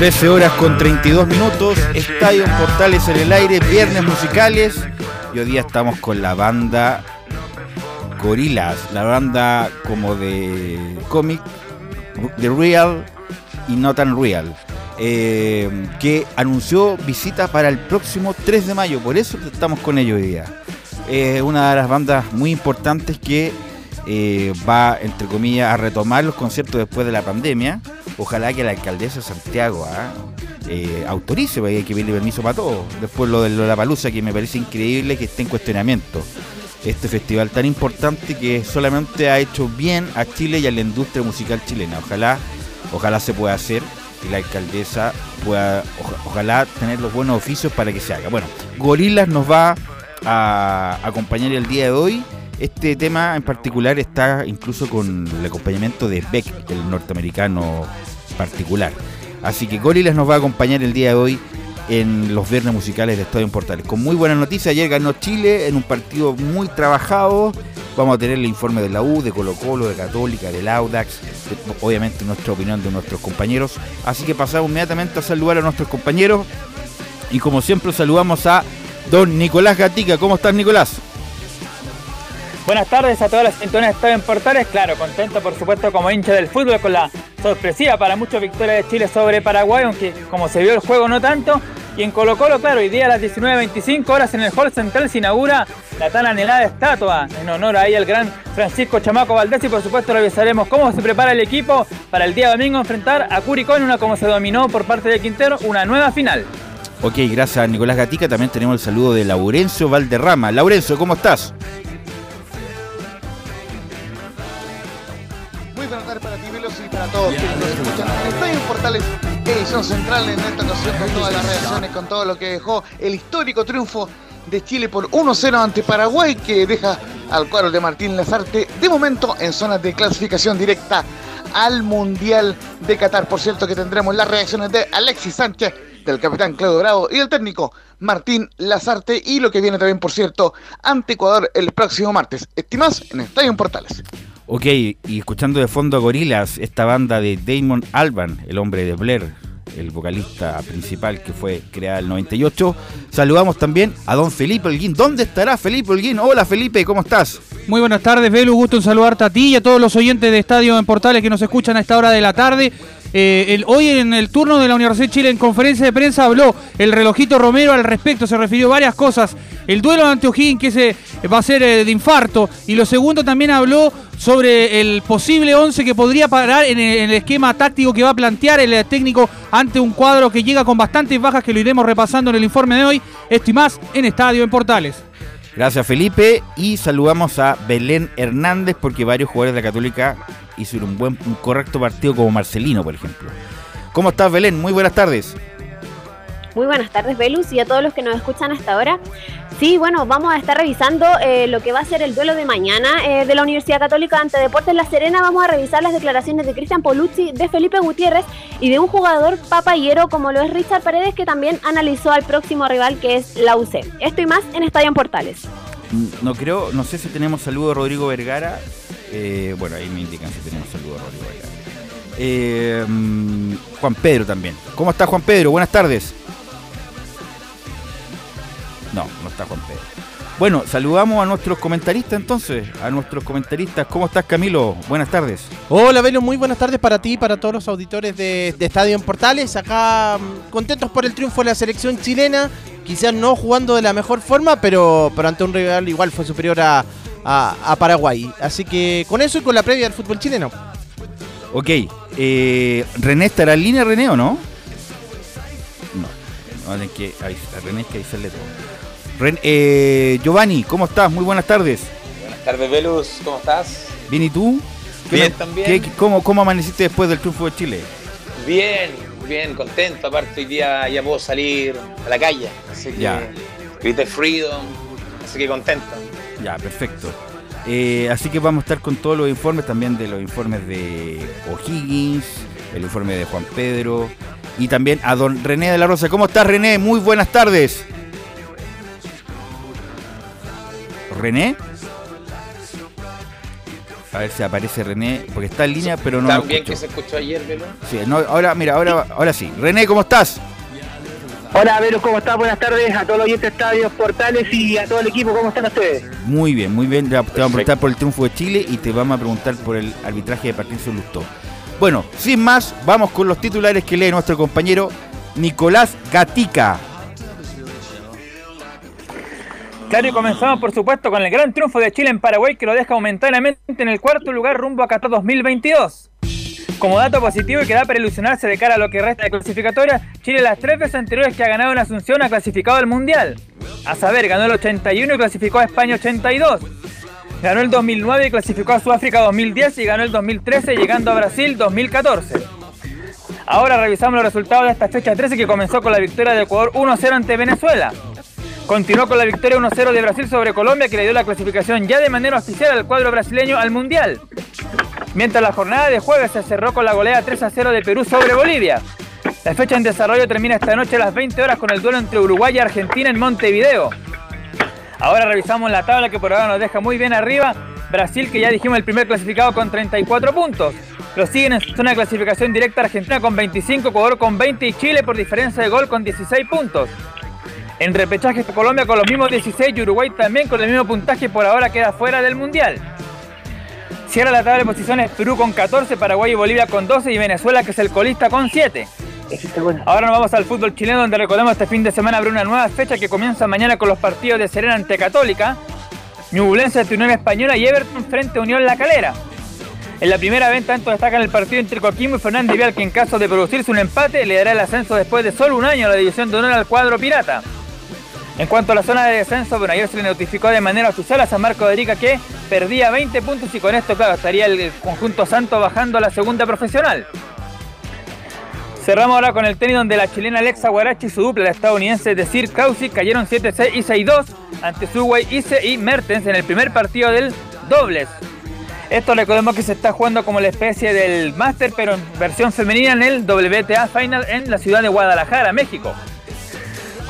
Horas con 32 minutos, Estadio Portales en el aire, viernes musicales. Y hoy día estamos con la banda Gorilas, la banda como de cómic, de Real y No Tan Real, eh, que anunció visita para el próximo 3 de mayo. Por eso estamos con ellos hoy día. Es una de las bandas muy importantes que eh, va, entre comillas, a retomar los conciertos después de la pandemia Ojalá que la alcaldesa de Santiago ¿ah? eh, autorice, porque hay que pedirle permiso para todo. Después lo de la palusa, que me parece increíble que esté en cuestionamiento. Este festival tan importante que solamente ha hecho bien a Chile y a la industria musical chilena. Ojalá, ojalá se pueda hacer y la alcaldesa pueda, ojalá tener los buenos oficios para que se haga. Bueno, Gorilas nos va a acompañar el día de hoy. Este tema en particular está incluso con el acompañamiento de Beck, el norteamericano particular. Así que Gorilas nos va a acompañar el día de hoy en los viernes musicales de Estadio en Portales. Con muy buenas noticias, ayer ganó Chile en un partido muy trabajado. Vamos a tener el informe de la U, de Colo Colo, de Católica, del Audax, obviamente nuestra opinión de nuestros compañeros. Así que pasamos inmediatamente a saludar a nuestros compañeros. Y como siempre saludamos a don Nicolás Gatica. ¿Cómo estás Nicolás? Buenas tardes a todas las sintonías de en Portales. Claro, contento por supuesto como hincha del fútbol con la sorpresiva para muchos victoria de Chile sobre Paraguay, aunque como se vio el juego no tanto. Y en Colo Colo, claro, hoy día a las 19.25 horas en el Hall Central se inaugura la tan anhelada estatua en honor ahí al gran Francisco Chamaco Valdés y por supuesto revisaremos cómo se prepara el equipo para el día domingo enfrentar a Curicó en una como se dominó por parte de Quintero, una nueva final. Ok, gracias a Nicolás Gatica. También tenemos el saludo de Laurencio Valderrama. Laurencio, ¿cómo estás? Todos quienes nos escuchan en Estadio Portales, edición central en esta ocasión con todas las reacciones, con todo lo que dejó el histórico triunfo de Chile por 1-0 ante Paraguay, que deja al cuadro de Martín Lazarte de momento en zonas de clasificación directa al Mundial de Qatar. Por cierto que tendremos las reacciones de Alexis Sánchez, del capitán Claudio Bravo y del técnico Martín Lazarte y lo que viene también, por cierto, ante Ecuador el próximo martes. Estimas en Estadio Portales. Ok, y escuchando de fondo a Gorilas, esta banda de Damon Alban, el hombre de Blair, el vocalista principal que fue creada en el 98. Saludamos también a don Felipe Holguín. ¿Dónde estará Felipe Holguín? Hola Felipe, ¿cómo estás? Muy buenas tardes, Belu. Gusto en saludarte a ti y a todos los oyentes de Estadio en Portales que nos escuchan a esta hora de la tarde. Eh, hoy en el turno de la Universidad de Chile en conferencia de prensa habló el relojito Romero al respecto, se refirió a varias cosas. El duelo ante O'Higgins que se va a ser de infarto y lo segundo también habló sobre el posible 11 que podría parar en el, esquema táctico que va a plantear el técnico ante un cuadro que llega con bastantes bajas que lo iremos repasando en el informe de hoy. Esto y más en Estadio en Portales. Gracias Felipe y saludamos a Belén Hernández porque varios jugadores de la Católica hicieron un buen, un correcto partido como Marcelino, por ejemplo. ¿Cómo estás Belén? Muy buenas tardes. Muy buenas tardes, Velus, y a todos los que nos escuchan hasta ahora. Sí, bueno, vamos a estar revisando eh, lo que va a ser el duelo de mañana eh, de la Universidad Católica ante Deportes La Serena. Vamos a revisar las declaraciones de Cristian Polucci, de Felipe Gutiérrez y de un jugador papayero como lo es Richard Paredes, que también analizó al próximo rival que es la UC. Esto y más en Estadio Portales. Mm, no creo, no sé si tenemos saludo de Rodrigo Vergara. Eh, bueno, ahí me indican si tenemos saludo de Rodrigo Vergara. Mm, Juan Pedro también. ¿Cómo está Juan Pedro? Buenas tardes. Está Juan Pedro. Bueno, saludamos a nuestros comentaristas entonces, a nuestros comentaristas. ¿Cómo estás Camilo? Buenas tardes. Hola Velo, muy buenas tardes para ti y para todos los auditores de, Estadio en Portales. Acá mm, contentos por el triunfo de la selección chilena, quizás no jugando de la mejor forma, pero, pero ante un rival igual fue superior a, Paraguay. Así que con eso y con la previa del fútbol chileno. Ok, eh, René estará en línea, René, ¿o no? No, no, que, ahí, René es que ahí sale todo. Eh, Giovanni, ¿cómo estás? Muy buenas tardes. Buenas tardes, Velus, ¿cómo estás? Bien, ¿y tú? Bien, también. cómo, ¿Cómo amaneciste después del triunfo de Chile? Bien, bien, contento. Aparte, hoy día ya puedo salir a la calle. Así que ya. grité freedom, así que contento. Ya, perfecto. Eh, así que vamos a estar con todos los informes, también de los informes de O'Higgins, el informe de Juan Pedro y también a don René de la Rosa. ¿Cómo estás, René? Muy buenas tardes. René. A ver si aparece René, porque está en línea, pero no. Tan bien que se escuchó ayer, Velo. Sí, ahora, mira, ahora, ahora sí. René, ¿cómo estás? Hola, Velo, ¿cómo estás? Buenas tardes a todos los oyentes estadios, portales y a todo el equipo. ¿Cómo están ustedes? Muy bien, muy bien. Te vamos a preguntar por el triunfo de Chile y te vamos a preguntar por el arbitraje de Patricio Lustó. Bueno, sin más, vamos con los titulares que lee nuestro compañero Nicolás Gatica. Claro, y comenzamos por supuesto con el gran triunfo de Chile en Paraguay que lo deja momentáneamente en el cuarto lugar rumbo a Qatar 2022. Como dato positivo y que da para ilusionarse de cara a lo que resta de clasificatoria, Chile las tres veces anteriores que ha ganado en Asunción ha clasificado al Mundial. A saber, ganó el 81 y clasificó a España 82. Ganó el 2009 y clasificó a Sudáfrica 2010 y ganó el 2013 llegando a Brasil 2014. Ahora revisamos los resultados de esta fecha 13 que comenzó con la victoria de Ecuador 1-0 ante Venezuela. Continuó con la victoria 1-0 de Brasil sobre Colombia que le dio la clasificación ya de manera oficial al cuadro brasileño al Mundial. Mientras la jornada de jueves se cerró con la goleada 3-0 de Perú sobre Bolivia. La fecha en desarrollo termina esta noche a las 20 horas con el duelo entre Uruguay y Argentina en Montevideo. Ahora revisamos la tabla que por ahora nos deja muy bien arriba. Brasil, que ya dijimos el primer clasificado con 34 puntos. Lo siguen en zona de clasificación directa Argentina con 25, Ecuador con 20 y Chile por diferencia de gol con 16 puntos. En repechaje Colombia con los mismos 16 y Uruguay también con el mismo puntaje por ahora queda fuera del Mundial. Cierra la tabla de posiciones Perú con 14, Paraguay y Bolivia con 12 y Venezuela que es el colista con 7. Ahora nos vamos al fútbol chileno donde recordemos este fin de semana habrá una nueva fecha que comienza mañana con los partidos de Serena ante Católica, Ñublense ante Unión Española y Everton frente a Unión La Calera. En la primera venta tanto destacan el partido entre Coquimbo y Fernández Vial que en caso de producirse un empate le dará el ascenso después de solo un año a la división de honor al cuadro pirata. En cuanto a la zona de descenso, bueno, ayer se le notificó de manera oficial a San Marco de Arica que perdía 20 puntos y con esto, claro, estaría el conjunto santo bajando a la segunda profesional. Cerramos ahora con el tenis donde la chilena Alexa Guarachi y su dupla, la estadounidense de Sir Kausi, cayeron 7-6 y 6-2 ante Suway Ise y Mertens en el primer partido del dobles. Esto recordemos que se está jugando como la especie del Master, pero en versión femenina en el WTA Final en la ciudad de Guadalajara, México.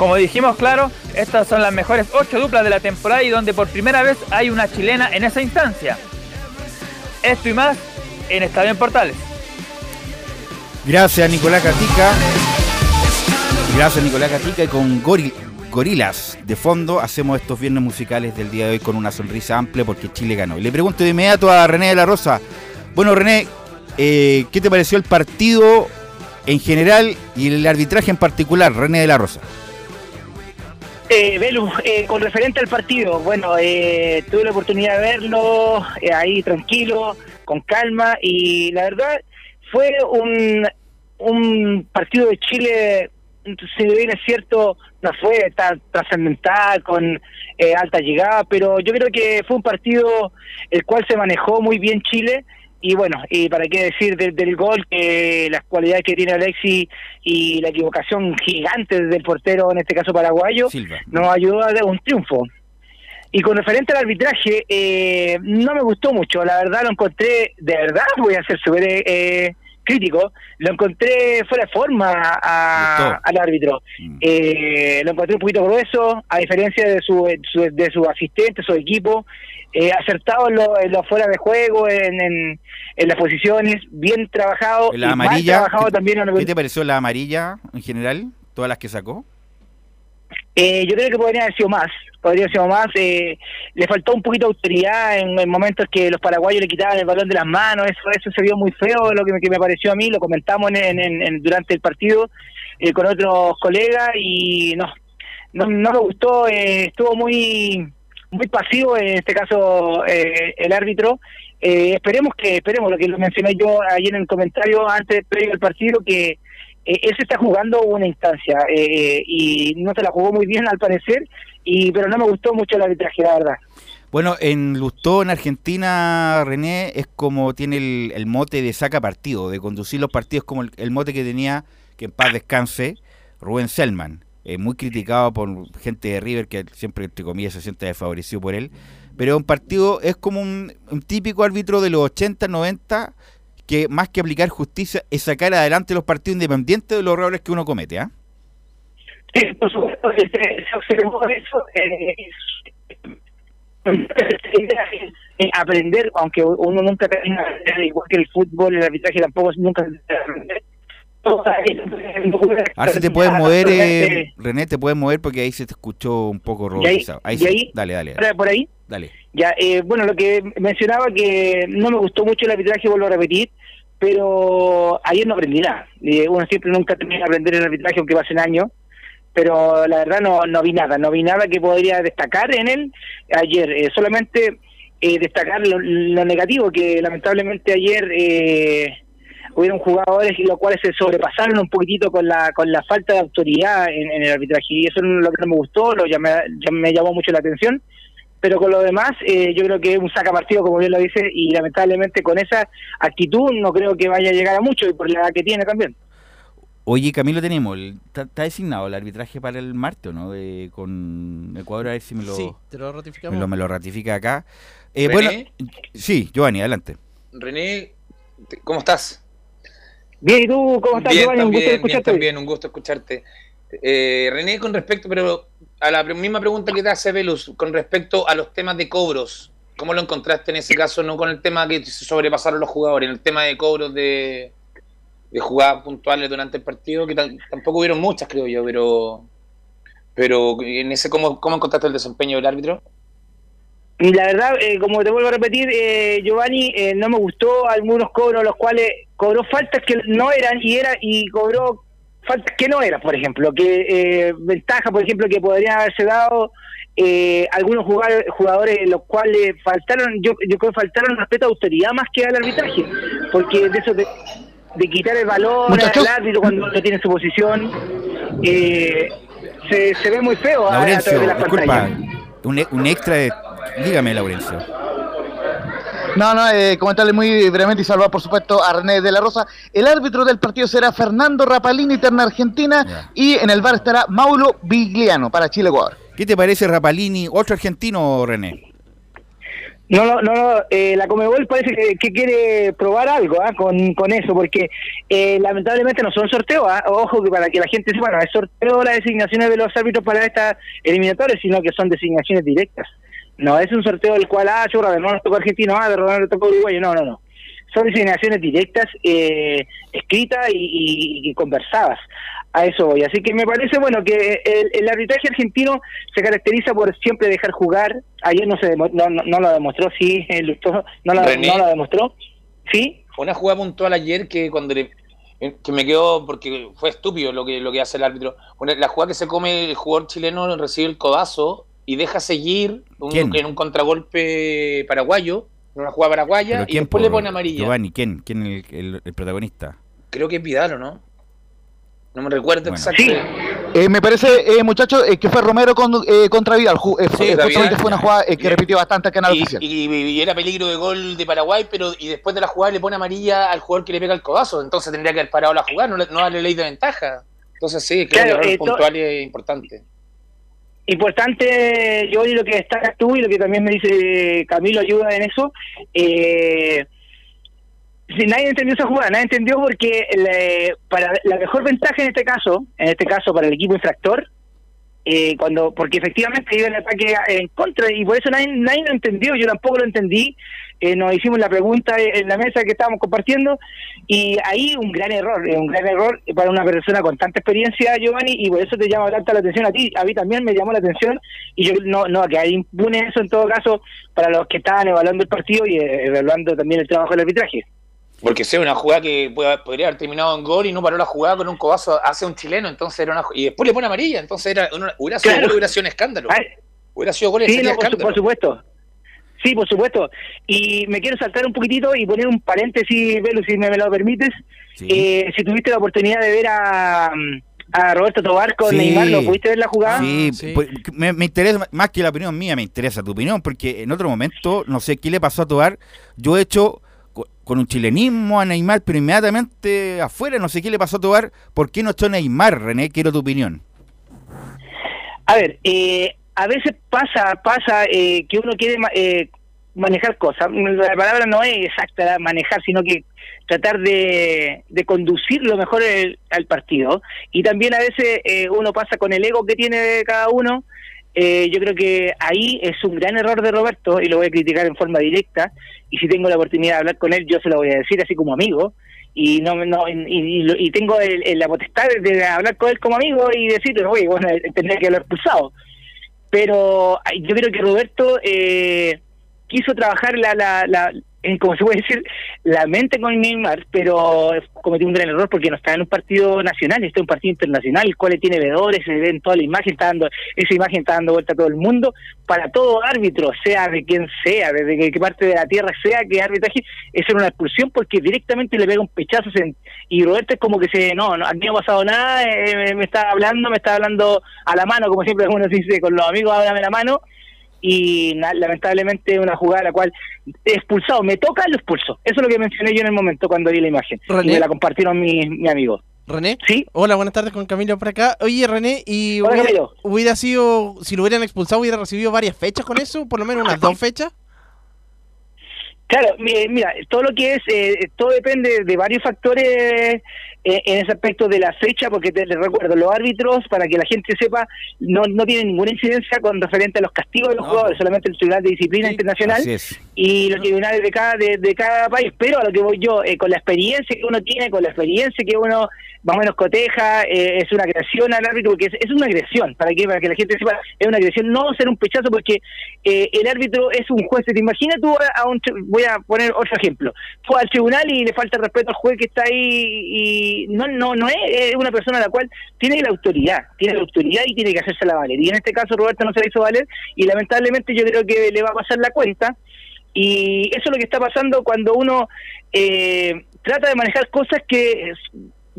Como dijimos, claro, estas son las mejores ocho duplas de la temporada y donde por primera vez hay una chilena en esa instancia. Esto y más en Estadio en Portales. Gracias Nicolás Catica. Gracias Nicolás Catica y con Gorilas de fondo hacemos estos viernes musicales del día de hoy con una sonrisa amplia porque Chile ganó. Le pregunto de inmediato a René de la Rosa. Bueno René, eh, ¿qué te pareció el partido en general y el arbitraje en particular, René de la Rosa? Eh, eh, con referente al partido, bueno, eh, tuve la oportunidad de verlo eh, ahí tranquilo, con calma, y la verdad fue un, un partido de Chile, si bien es cierto, no fue tan trascendental, con eh, alta llegada, pero yo creo que fue un partido el cual se manejó muy bien Chile, y bueno, y para qué decir del, del gol, que las cualidades que tiene Alexi y la equivocación gigante del portero, en este caso paraguayo, Silva. nos ayudó a dar un triunfo. Y con referente al arbitraje, eh, no me gustó mucho, la verdad lo encontré, de verdad voy a ser súper eh, crítico, lo encontré fuera de forma a- al árbitro. Mm. Eh, lo encontré un poquito grueso, a diferencia de su, su- de su asistente, su equipo, eh, acertado en lo, en lo fuera de juego, en, en, en las posiciones, bien trabajado, La y amarilla, trabajado ¿qué, también. qué te pareció la amarilla en general? Todas las que sacó. Eh, yo creo que podría haber sido más, podría haber sido más. eh, le faltó un poquito de autoridad en, en momentos que los paraguayos le quitaban el balón de las manos, eso eso se vio muy feo, lo que me, que me pareció a mí, lo comentamos en, en- en- durante el partido eh, con otros colegas y no, no, no me gustó, eh, estuvo muy muy pasivo en este caso eh, el árbitro. Eh, esperemos que, esperemos lo que lo mencioné yo ayer en el comentario antes, previo al partido, que eh, él se está jugando una instancia eh, y no se la jugó muy bien al parecer, y pero no me gustó mucho el arbitraje, la verdad. Bueno, en Lustó, en Argentina, René, es como tiene el, el mote de saca partido, de conducir los partidos como el, el mote que tenía, que en paz descanse, Rubén Selman. Eh, muy criticado por gente de River que siempre, entre comillas, se siente desfavorecido por él. Pero un partido es como un, típico árbitro de los 80, 90, que más que aplicar justicia es sacar adelante los partidos independientes de los errores que uno comete. ¿ah? Sí, por supuesto, se, eso. eh, aprender, aunque uno nunca termina igual que el fútbol, el arbitraje tampoco nunca aprender. Ahora se te puedes mover, eh, René, te puedes mover porque ahí se te escuchó un poco ahí- robotizado. Ahí ahí- dale, dale, Por- por ahí. dale. Ya, eh, bueno, lo que mencionaba que no me gustó mucho el arbitraje, vuelvo a repetir, pero ayer no aprendí nada. Eh, uno siempre nunca termina de aprender el arbitraje, aunque pasen años, pero la verdad no, no vi nada, no vi nada que podría destacar en él ayer. Eh, solamente eh, destacar lo, lo negativo, que lamentablemente ayer eh, hubieron jugadores y los cuales se sobrepasaron un poquitito con la con la falta de autoridad en, en el arbitraje y eso es lo que no me gustó, lo llamé, ya me llamó mucho la atención pero con lo demás eh, yo creo que es un saca partido como bien lo dice y lamentablemente con esa actitud no creo que vaya a llegar a mucho y por la edad que tiene también Oye, Camilo, tenemos, el- está, designado el arbitraje para el martes, ¿o ¿no? De, con Ecuador, a ver si me lo, Sí, te lo me ratificamos. lo, me lo ratifica acá. Eh, René. bueno, sí, Giovanni, adelante. René, ¿cómo estás? Bien y tú cómo estás bien, Giovanni? un gusto también, bien, escucharte también, un gusto escucharte. Eh, René, con respecto, pero a la misma pregunta que te hace Velus, con respecto a los temas de cobros, ¿cómo lo encontraste en ese caso? No con el tema que se sobrepasaron los jugadores, en el tema de cobros de, de jugadas puntuales durante el partido, que tampoco hubieron muchas, creo yo, pero pero en ese cómo, cómo encontraste el desempeño del árbitro? Y la verdad, eh, como te vuelvo a repetir, eh, Giovanni, eh, no me gustó algunos cobros, los cuales cobró faltas que no eran y era y cobró faltas que no eran, por ejemplo, que eh, ventaja, por ejemplo, que podrían haberse dado eh, algunos jugadores, los cuales faltaron, yo, yo creo que faltaron respeto a autoridad más que al arbitraje, porque de eso de, de quitar el balón Muchachos. al árbitro cuando no tiene su posición, eh, se, se ve muy feo a- a, Laurencio, través de las disculpa, un, un extra de... Dígame, Laurencio. No, no, eh, comentarle muy brevemente y salvar, por supuesto, a René de la Rosa. El árbitro del partido será Fernando Rapalini, Terna Argentina, y en el bar estará Mauro Vigliano para Chile-Ecuador. ¿Qué te parece Rapalini, otro argentino, René? No, no, no, no, eh, la Comebol parece que, que quiere probar algo ¿ah? con, con eso, porque eh, lamentablemente no son sorteos, ¿ah? ojo que para que la gente sepa, no es sorteo las designaciones de los árbitros para esta eliminatoria, sino que son designaciones directas. No es un sorteo del cual, ah, de no nos tocó argentino, ah, de no nos tocó uruguayo, no, no, no. Son designaciones directas, eh, escritas y, y- y conversadas. A eso voy. Así que me parece, bueno, que el, el arbitraje argentino se caracteriza por siempre dejar jugar. Ayer no se demo- no, no, no lo demostró, sí, el Lustó no, lo- René. no lo demostró. Sí, una jugada puntual ayer que cuando le, que me quedó porque fue estúpido lo que lo que hace el árbitro. Una- la jugada que se come el jugador chileno recibe el codazo y deja seguir un- ¿Quién? en un contragolpe paraguayo, en una jugada paraguaya ¿Pero y después le pone amarilla. Giovanni, ¿quién? ¿Quién el, el- el protagonista? Creo que es Vidal, ¿o no? No me recuerdo Bueno. exacto. Sí. Eh, me parece, eh, muchachos, eh, que fue Romero con, eh, contra Vidal. Ju- eh, fue- Sí, eh, Vidal, justamente fue una jugada eh, que Bien. repitió bastante acá en el Y, oficial. y- y era peligro de gol de Paraguay, pero y después de la jugada le pone amarilla al jugador que le pega el codazo. Entonces tendría que haber parado la jugada, no, le- no darle ley de ventaja. Entonces sí, creo Claro, que el error eh, puntual es importante. Importante, yo y lo que destacas tú y lo que también me dice Camilo ayuda en eso. Eh, si nadie entendió esa jugada, nadie entendió porque la, para la mejor ventaja en este caso, en este caso para el equipo infractor, eh, cuando porque efectivamente iba el ataque en contra y por eso nadie, nadie lo entendió, yo tampoco lo entendí. Eh, nos hicimos la pregunta en la mesa que estábamos compartiendo y ahí un gran error, un gran error para una persona con tanta experiencia, Giovanni, y por eso te llama tanta la atención a ti. A mí también me llamó la atención y yo no, no, que hay impune eso en todo caso para los que estaban evaluando el partido y eh, evaluando también el trabajo del arbitraje. Porque sea una jugada que podría haber terminado en gol y no paró la jugada con un codazo hacia un chileno, entonces era una y después le pone amarilla, entonces era una- hubiera sido Claro. gol, hubiera sido un escándalo. Ay, Hubiera sido gol Sí, no, por supuesto. Sí, por supuesto. Y me quiero saltar un poquitito y poner un paréntesis, Velu, si me, me lo permites. Sí. Eh, si tuviste la oportunidad de ver a, a Roberto Tobar con Sí. Neymar, ¿lo pudiste ver la jugada? Sí, sí. pues, me, me interesa, más que la opinión mía, me interesa tu opinión, porque en otro momento, no sé qué le pasó a Tobar, yo he hecho co- con un chilenismo a Neymar, pero inmediatamente afuera, no sé qué le pasó a Tobar, ¿por qué no echó Neymar, René? Quiero tu opinión. A ver, eh, a veces pasa pasa eh, que uno quiere eh, manejar cosas. La palabra no es exacta manejar, sino que tratar de, conducir lo mejor el- al partido. Y también a veces eh, uno pasa con el ego que tiene cada uno. Eh, yo creo que ahí es un gran error de Roberto y lo voy a criticar en forma directa. Y si tengo la oportunidad de hablar con él, yo se lo voy a decir así como amigo. Y no, no y, y- y tengo el- la potestad de hablar con él como amigo y decirle, oye, bueno, tendría que haberlo expulsado pero yo creo que Roberto eh, quiso trabajar la, la, la como se puede decir, la mente con Neymar, pero cometió un gran error porque no está en un partido nacional, está en un partido internacional, el cual tiene vedores, se ven toda la imagen, está dando, esa imagen está dando vuelta a todo el mundo, para todo árbitro, sea de quien sea, desde qué parte de la tierra sea, que arbitraje, es una expulsión porque directamente le pega un pechazo y Roberto es como que se, no, no, aquí no ha pasado nada, eh, me está hablando, me está hablando a la mano, como siempre uno dice con los amigos, háblame la mano, y lamentablemente una jugada la cual expulsado, me toca, lo expulso. Eso es lo que mencioné yo en el momento cuando vi la imagen. René. Y me la compartieron mis mi amigos. René. ¿Sí? Hola, buenas tardes con Camilo por acá. Oye, René, y Hola, hubiera sido, si lo hubieran expulsado, hubiera recibido varias fechas con eso, por lo menos unas dos fechas. Claro, mi- mira, todo lo que es, eh, todo depende de varios factores eh, en ese aspecto de la fecha, porque te les recuerdo, los árbitros, para que la gente sepa, no, no tienen ninguna incidencia con referente a los castigos de los No, jugadores, solamente el Tribunal de Disciplina Sí, Internacional y los tribunales de cada de, de cada país, pero a lo que voy yo, eh, con la experiencia que uno tiene, con la experiencia que uno más o menos coteja, eh, es una agresión al árbitro, porque es, es una agresión, para que para que la gente sepa, es una agresión, no ser un pechazo, porque eh, el árbitro es un juez. Te imaginas tú a un, voy a poner otro ejemplo, tú al tribunal y le falta respeto al juez que está ahí y no no no es, es una persona a la cual tiene la autoridad, tiene la autoridad y tiene que hacerse la valer. Y en este caso Roberto no se la hizo valer y lamentablemente yo creo que le va a pasar la cuenta. Y eso es lo que está pasando cuando uno eh, trata de manejar cosas que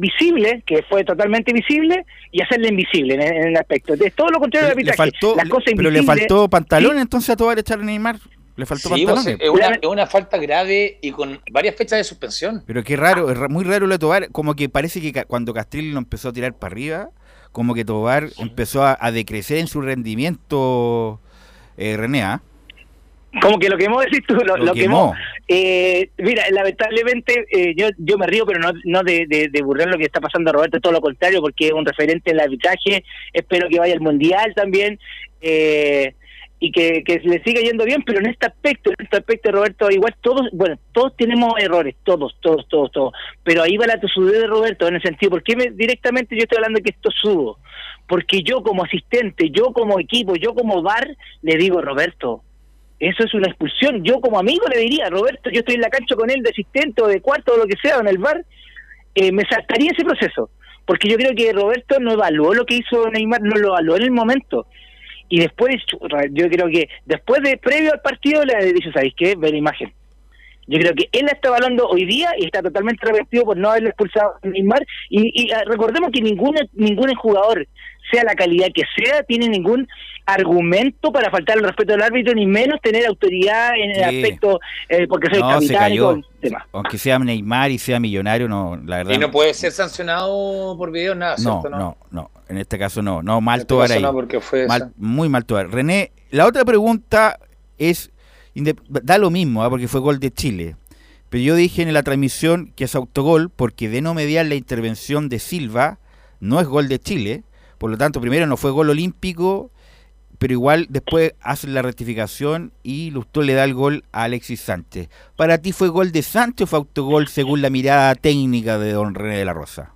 visible, que fue totalmente visible, y hacerla invisible en, en el aspecto. Es todo lo contrario del Le arbitraje. faltó, Las cosas pero le faltó pantalón Sí. entonces a Tobar echar a Neymar. Le faltó Sí, pues, pantalón. es, una, es una falta grave y con varias fechas de suspensión. Pero qué raro, es muy raro lo de Tobar, como que parece que cuando Castril lo empezó a tirar para arriba, como que Tobar empezó a, a decrecer en su rendimiento, eh, René, ¿ah? Como que lo quemó, decís tú, lo, Lo lo quemó. quemó. Eh, mira, lamentablemente eh, yo yo me río, pero no, no de, de, de burlar lo que está pasando a Roberto, todo lo contrario, porque es un referente en el arbitraje. Espero que vaya al Mundial también eh, y que, le siga yendo bien, pero en este aspecto, en este aspecto, Roberto, igual todos, bueno, todos tenemos errores, todos, todos, todos, todos. Pero ahí va la tosudez de Roberto en el sentido, ¿por qué me, directamente yo estoy hablando de que esto subo? Porque yo como asistente, yo como equipo, yo como VAR, le digo, Roberto, Eso es una expulsión. Yo como amigo le diría, Roberto, yo estoy en la cancha con él de asistente o de cuarto o lo que sea, o en el bar, eh, me saltaría ese proceso. Porque yo creo que Roberto no evaluó lo que hizo Neymar, no lo evaluó en el momento. Y después, yo creo que después de, previo al partido, le dice, ¿sabéis qué? Ve la imagen. Yo creo que él la está evaluando hoy día y está totalmente arrepentido por no haberle expulsado a Neymar. Y, y ah, recordemos que ningún, ningún jugador, sea la calidad que sea, tiene ningún argumento para faltar el respeto del árbitro, ni menos tener autoridad en el aspecto, eh, porque soy capitán y tema. Aunque sea Neymar y sea millonario, no, la verdad. Y no puede ser sancionado por video, nada, no, ¿cierto? No, no, en este caso no. No, mal este ahí. No porque fue mal, muy mal tobar. René, la otra pregunta es, da lo mismo, ¿ah? porque fue gol de Chile. Pero yo dije en la transmisión que es autogol porque de no mediar la intervención de Silva, no es gol de Chile. Por lo tanto, primero no fue gol olímpico pero igual después hacen la rectificación y Lustó le da el gol a Alexis Sánchez. ¿Para ti fue gol de Sánchez o fue autogol según la mirada técnica de don René de la Rosa?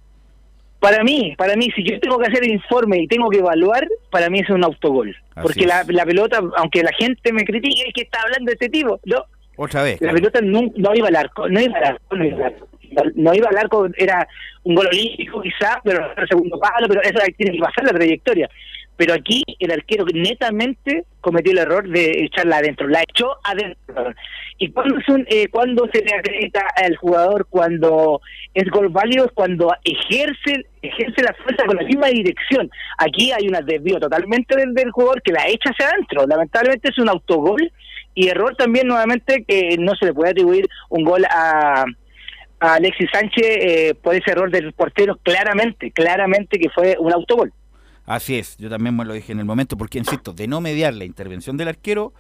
Para mí, para mí, si yo tengo que hacer el informe y tengo que evaluar, para mí es un autogol. porque la, pelota, aunque la gente me critique, es que está hablando de este tipo, ¿no? Otra vez. La pelota no, iba al arco, no iba al arco, no iba al arco. No iba al arco, era un gol olímpico quizás, pero el segundo palo, pero eso tiene que pasar la trayectoria pero aquí el arquero netamente cometió el error de echarla adentro, la echó adentro. ¿Y cuando, son, eh, cuando se le acredita al jugador cuando es gol válido? Es cuando ejerce, ejerce la fuerza con la misma dirección. Aquí hay un desvío totalmente del, del jugador que la echa hacia adentro. Lamentablemente es un autogol y error también nuevamente que no se le puede atribuir un gol a, a Alexis Sánchez eh, por ese error del portero claramente, claramente que fue un autogol. Así es, yo también me lo dije en el momento, porque insisto, de no mediar la intervención del arquero,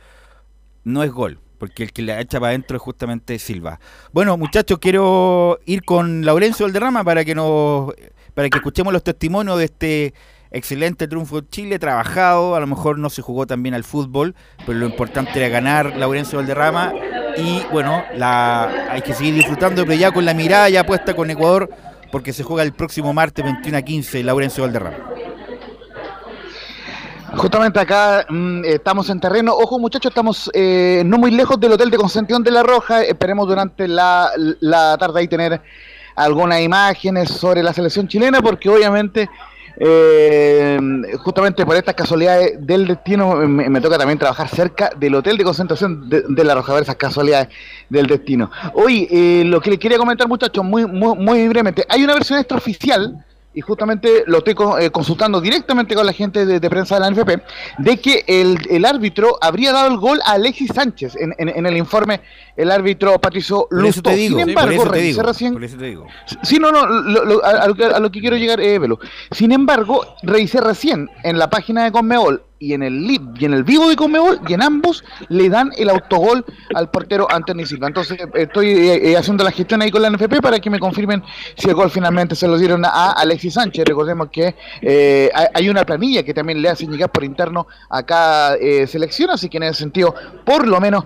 no es gol, porque el que la echa para adentro es justamente Silva. Bueno, muchachos, quiero ir con Laurencio Valderrama para que nos, para que escuchemos los testimonios de este excelente triunfo de Chile, trabajado, a lo mejor no se jugó tan bien al fútbol, pero lo importante era ganar Laurencio Valderrama y bueno, la, hay que seguir disfrutando, pero ya con la mirada ya puesta con Ecuador, porque se juega el próximo martes 21 a 15 Laurencio Valderrama. Justamente acá mm, estamos en terreno. Ojo muchachos, estamos eh, no muy lejos del Hotel de Concentración de la Roja. Esperemos durante la, tarde ahí tener algunas imágenes sobre la selección chilena, porque obviamente, eh, justamente por estas casualidades del destino, me, toca también trabajar cerca del Hotel de Concentración de, la Roja, esas casualidades del destino. Hoy, eh, lo que les quería comentar muchachos, muy, muy, muy brevemente, hay una versión extraoficial y justamente lo estoy eh, consultando directamente con la gente de, prensa de la NFP, de que el, árbitro habría dado el gol a Alexis Sánchez en, en, el informe, el árbitro Patricio Lustó. Sin embargo, recién... Sí, no, no, a, lo que, quiero llegar, eh, Velo. Sin embargo, revisé recién en la página de Conmebol y en el y en el vivo de Conmebol y en ambos le dan el autogol al portero Anthony Silva. Entonces estoy eh, eh, haciendo la gestión ahí con la NFP para que me confirmen si el gol finalmente se lo dieron a Alexis Sánchez. Recordemos que eh, hay una planilla que también le hacen llegar por interno a cada selección, así que en ese sentido, por lo menos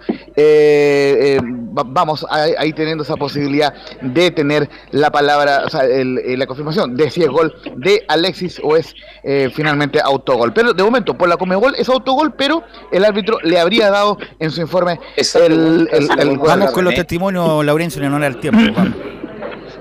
vamos ahí teniendo esa posibilidad de tener la palabra, o sea, la confirmación de si es gol de Alexis o es finalmente autogol. Pero de momento, por la Comebol es autogol, pero el árbitro le habría dado en su informe el, el, Vamos con los testimonios, Laurencio, en honor al tiempo. Vamos.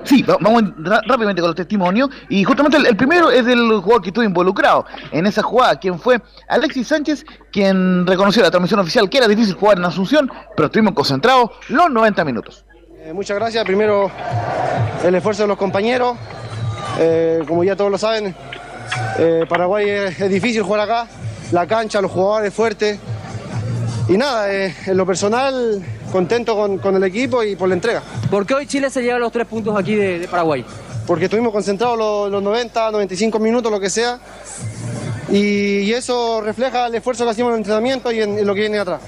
Sí, vamos rápidamente con los testimonios. Y justamente el, primero es del jugador que estuvo involucrado en esa jugada, quien fue Alexis Sánchez, quien reconoció la transmisión oficial que era difícil jugar en Asunción, pero estuvimos concentrados los 90 minutos. Eh, muchas gracias. Primero, el esfuerzo de los compañeros. Eh, como ya todos lo saben, eh, Paraguay es difícil jugar acá la cancha, los jugadores fuertes. Y nada, en lo personal, contento con, el equipo y por la entrega. ¿Por qué hoy Chile se lleva los tres puntos aquí de, Paraguay? Porque estuvimos concentrados los, 90, 95 minutos, lo que sea. Y, eso refleja el esfuerzo que hacemos en el entrenamiento y en, lo que viene atrás.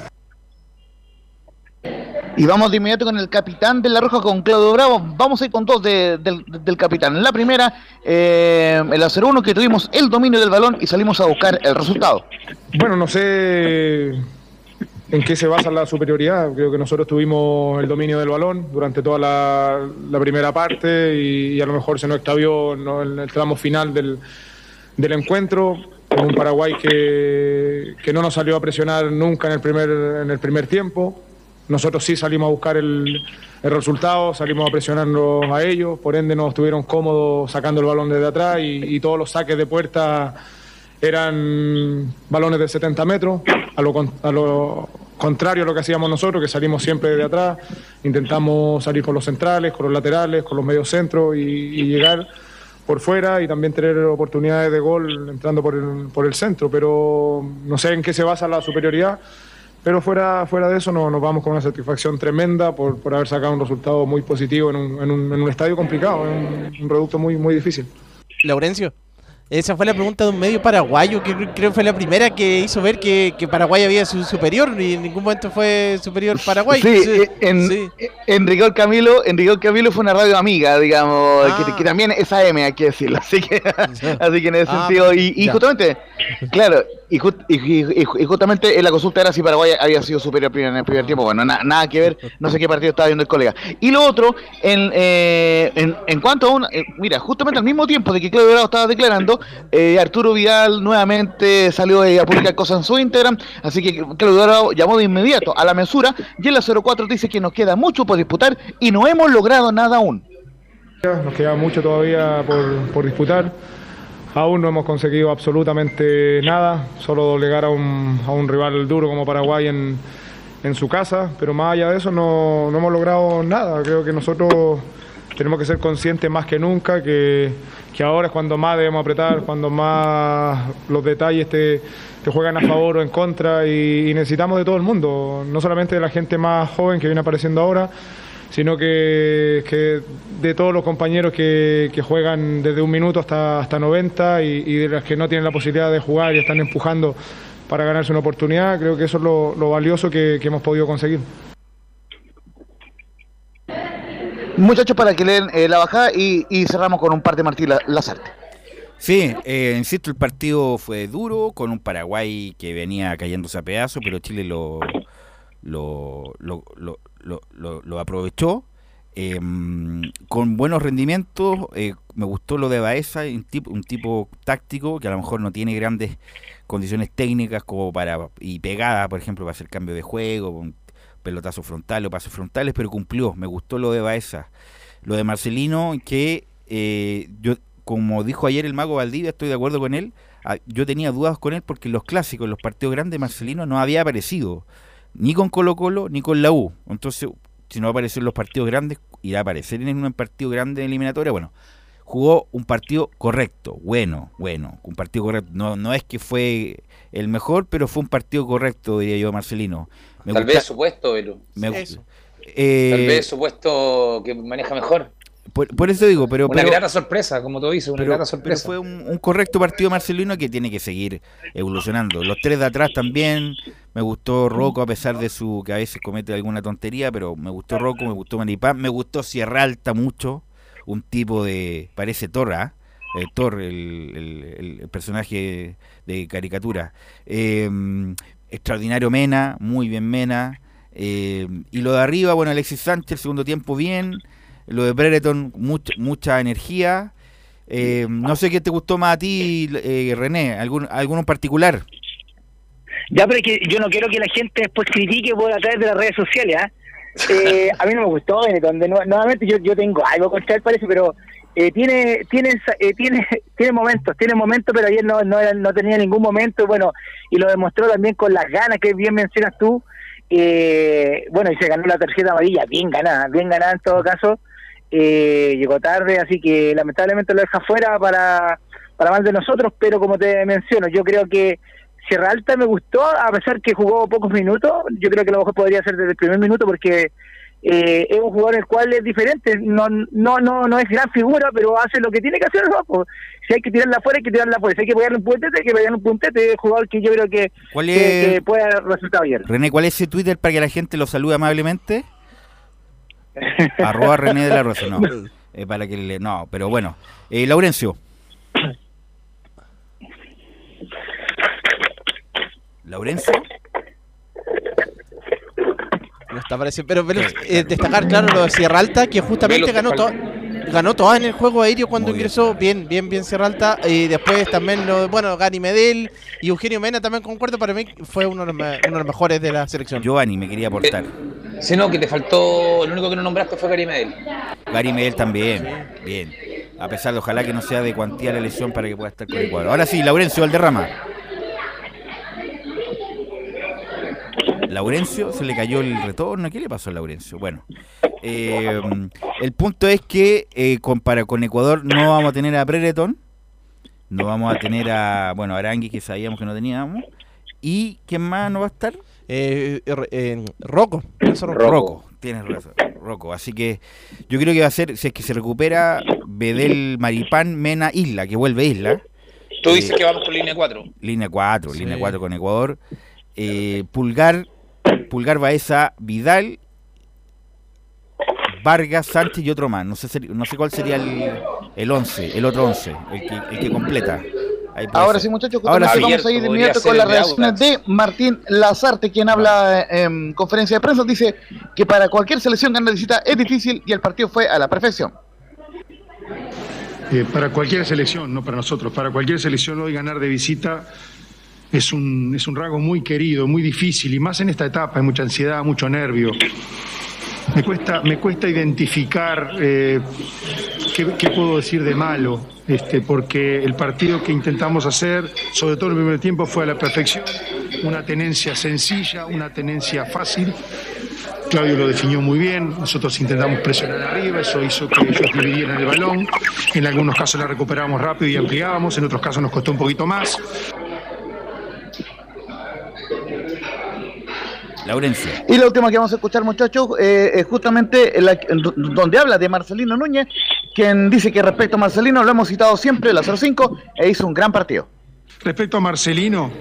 Y vamos de inmediato con el capitán de La Roja, con Claudio Bravo. Vamos a ir con dos del capitán. La primera, eh, el 0-1 que tuvimos el dominio del balón y salimos a buscar el resultado. Bueno, no sé en qué se basa la superioridad. Creo que nosotros tuvimos el dominio del balón durante toda la, primera parte y, a lo mejor se nos extravió en el tramo final del, del encuentro con un Paraguay que, no nos salió a presionar nunca en el primer, en el primer tiempo. Nosotros sí salimos a buscar el, el resultado, salimos a presionarlos a ellos, por ende nos estuvieron cómodos sacando el balón desde atrás y, y todos los saques de puerta eran balones de 70 metros, a lo, a lo contrario a lo que hacíamos nosotros, que salimos siempre de atrás, intentamos salir por los centrales, con los laterales, con los medios centros y, llegar por fuera y también tener oportunidades de gol entrando por el, por el centro, pero no sé en qué se basa la superioridad, pero fuera, fuera de eso no, nos vamos con una satisfacción tremenda por, por haber sacado un resultado muy positivo en un, en un, en un estadio complicado, en un, un producto muy, muy difícil. Laurencio. Esa fue la pregunta de un medio paraguayo que creo- que fue la primera que hizo ver que, que Paraguay había sido superior y en ningún momento fue superior Paraguay. Sí, eh, en, en Rigor Camilo, en Rigor Camilo fue una radio amiga, digamos, Ah. que, que también es AM, hay que decirlo. Así que, así que en ese Ah, sentido, y, justamente, claro, y, ju- y- justamente en la consulta era si Paraguay había sido superior en el primer tiempo. Bueno, na- nada que ver, no sé qué partido estaba viendo el colega. Y lo otro, en, eh, en, cuanto a un. eh, mira, justamente al mismo tiempo de que Claudio Bravo estaba declarando, eh, Arturo Vidal nuevamente salió a publicar cosas en su Instagram. Así que Claudio Bravo llamó de inmediato a la mesura y en la 04 dice que nos queda mucho por disputar y no hemos logrado nada aún. Nos queda mucho todavía por, por disputar. Aún no hemos conseguido absolutamente nada, solo doblegar a un, a un rival duro como Paraguay en, en su casa, pero más allá de eso no, no hemos logrado nada. Creo que nosotros tenemos que ser conscientes más que nunca que, que ahora es cuando más debemos apretar, cuando más los detalles te, juegan a favor o en contra y necesitamos de todo el mundo, no solamente de la gente más joven que viene apareciendo ahora, sino que, que de todos los compañeros que, que juegan desde un minuto hasta, hasta 90 y, y de los que no tienen la posibilidad de jugar y están empujando para ganarse una oportunidad, creo que eso es lo, lo valioso que, que hemos podido conseguir. Muchachos, para que leen eh, la bajada y, y cerramos con un par de Martín La- Lazarte. Sí, eh, insisto, el partido fue duro, con un Paraguay que venía cayéndose a pedazos, pero Chile lo, lo, lo, lo, lo- lo- lo aprovechó. eh, con buenos rendimientos, eh, me gustó lo de Baeza, un tipo, un tipo táctico que a lo mejor no tiene grandes condiciones técnicas como para y pegada, por ejemplo, para hacer cambio de juego, pelotazo frontal o pasos frontales, pero cumplió. Me gustó lo de Baeza. Lo de Marcelino, que eh, yo, como dijo ayer el mago Valdivia, estoy de acuerdo con él. ah, Yo tenía dudas con él porque en los clásicos, en los partidos grandes, Marcelino no había aparecido ni con Colo Colo ni con la U. Entonces, si no apareció en los partidos grandes, irá a aparecer en un partido grande de eliminatoria. Bueno, jugó un partido correcto, bueno, bueno, un partido correcto. No, no es que fue el mejor, pero fue un partido correcto, diría yo, Marcelino. Me Tal gusta- vez supuesto, pero. me gu- Tal eh, vez supuesto que maneja mejor. Por, por eso digo, pero... Una pero- grata sorpresa, como tú dices, una pero, grata pero sorpresa. fue un, un correcto partido Marcelino que tiene que seguir evolucionando. Los tres de atrás también. Me gustó Rocco a pesar de su que a veces comete alguna tontería, pero me gustó Rocco, me gustó Maripán, me gustó Sierra Alta mucho. Un tipo de... parece Torra, eh, Thor, el, el- el personaje de caricatura. Eh, extraordinario Mena, muy bien Mena. Eh, y lo de arriba, bueno, Alexis Sánchez, el segundo tiempo bien. Lo de Brereton, mucha, mucha energía. Eh, no sé qué te gustó más a ti, eh, René, ¿algún, alguno en particular? Ya, pero es que yo no quiero que la gente después critique por a través de las redes sociales, ¿ah? Eh, a mí no me gustó Benetton, de nu- nuevamente yo, yo tengo algo contra él parece, pero eh, tiene tiene eh, tiene tiene momentos, tiene momentos, pero ayer no no, no tenía ningún momento, bueno, y lo demostró también con las ganas que bien mencionas tú, eh, bueno, y se ganó la tarjeta amarilla, bien ganada, bien ganada en todo caso, eh, llegó tarde, así que lamentablemente lo deja fuera para, para mal de nosotros, pero como te menciono, yo creo que Sierra Alta me gustó, a pesar que jugó pocos minutos, yo creo que lo mejor podría ser desde el primer minuto porque eh, es un jugador el cual es diferente, no no no no es gran figura, pero hace lo que tiene que hacer, ¿no? Pues, si hay que tirarla afuera, hay que tirarla afuera, si hay que pegarle un puntete, hay que pegarle un puntete, es un jugador que yo creo que, ¿Cuál es- que puede resultado bien. René, ¿cuál es ese Twitter para que la gente lo salude amablemente? Arroba René de la Rosa, no. Eh, para que le, no, pero bueno. Eh, Laurencio. Laurencio. No está apareciendo. Pero, pero, eh, destacar, claro, lo de Sierra Alta, que justamente ganó todo. Ganó todas en el juego aéreo cuando ingresó. Bien, bien, bien Serralta. Y después también, lo, bueno, Gary Medel y Eugenio Mena también concuerdo. Para mí fue uno de los, me- uno de los mejores de la selección. Giovanni me quería aportar. Si no, que te faltó, el único que no nombraste fue Gary Medel. Gary Medel también. Bien. A pesar de ojalá que no sea de cuantía la lesión para que pueda estar con el cuadro. Ahora sí, Laurencio Valderrama. Laurencio, se le cayó el retorno. ¿Qué le pasó a Laurencio? Bueno, eh, el punto es que eh, con, para, con Ecuador no vamos a tener a Brereton, no vamos a tener a, bueno, Arangui que sabíamos que no teníamos. ¿Y quién más no va a estar? Eh, eh, eh, Rocco. Rocco. Rocco, tienes razón, Rocco. Así que yo creo que va a ser, si es que se recupera Bedel, Maripán, Mena, Isla, que vuelve Isla. Tú dices Eh, que vamos con línea 4. Línea 4, Sí. línea 4 con Ecuador. Eh, Pulgar, Pulgar Baeza, Vidal, Vargas, Sánchez y otro más. No sé, no sé cuál sería el, el 11, el otro 11, el que, el que completa. Ahora ser. sí, muchachos, Ahora sí. vamos a ir de inmediato con las reacciones de Martín Lazarte, quien habla eh, en conferencia de prensa. Dice que para cualquier selección ganar de visita es difícil y el partido fue a la perfección. Eh, para cualquier selección, no para nosotros, para cualquier selección hoy ganar de visita es un, es un rasgo muy querido, muy difícil, y más en esta etapa, hay mucha ansiedad, mucho nervio. Me cuesta, me cuesta identificar eh, qué, puedo decir de malo, este, porque el partido que intentamos hacer, sobre todo en el primer tiempo, fue a la perfección, una tenencia sencilla, una tenencia fácil. Claudio lo definió muy bien, nosotros intentamos presionar arriba, eso hizo que ellos dividieran el balón, en algunos casos la recuperábamos rápido y ampliábamos, en otros casos nos costó un poquito más. Laurencio. Y la última que vamos a escuchar, muchachos, eh, es justamente la- donde habla de Marcelino Núñez, quien dice que respecto a Marcelino lo hemos citado siempre, la 05, e hizo un gran partido. Respecto a Marcelino,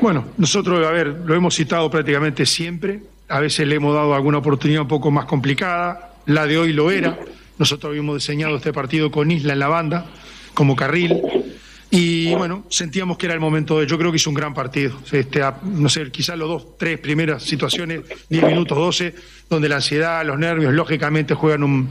bueno, nosotros, a ver, lo hemos citado prácticamente siempre. A veces le hemos dado alguna oportunidad un poco más complicada. La de hoy lo era. Nosotros habíamos diseñado este partido con Isla en la banda, como carril. Y bueno, sentíamos que era el momento de. Yo creo que hizo un gran partido. Este, a- no sé, quizás los dos, tres primeras situaciones, 10 minutos, 12, donde la ansiedad, los nervios, lógicamente juegan un,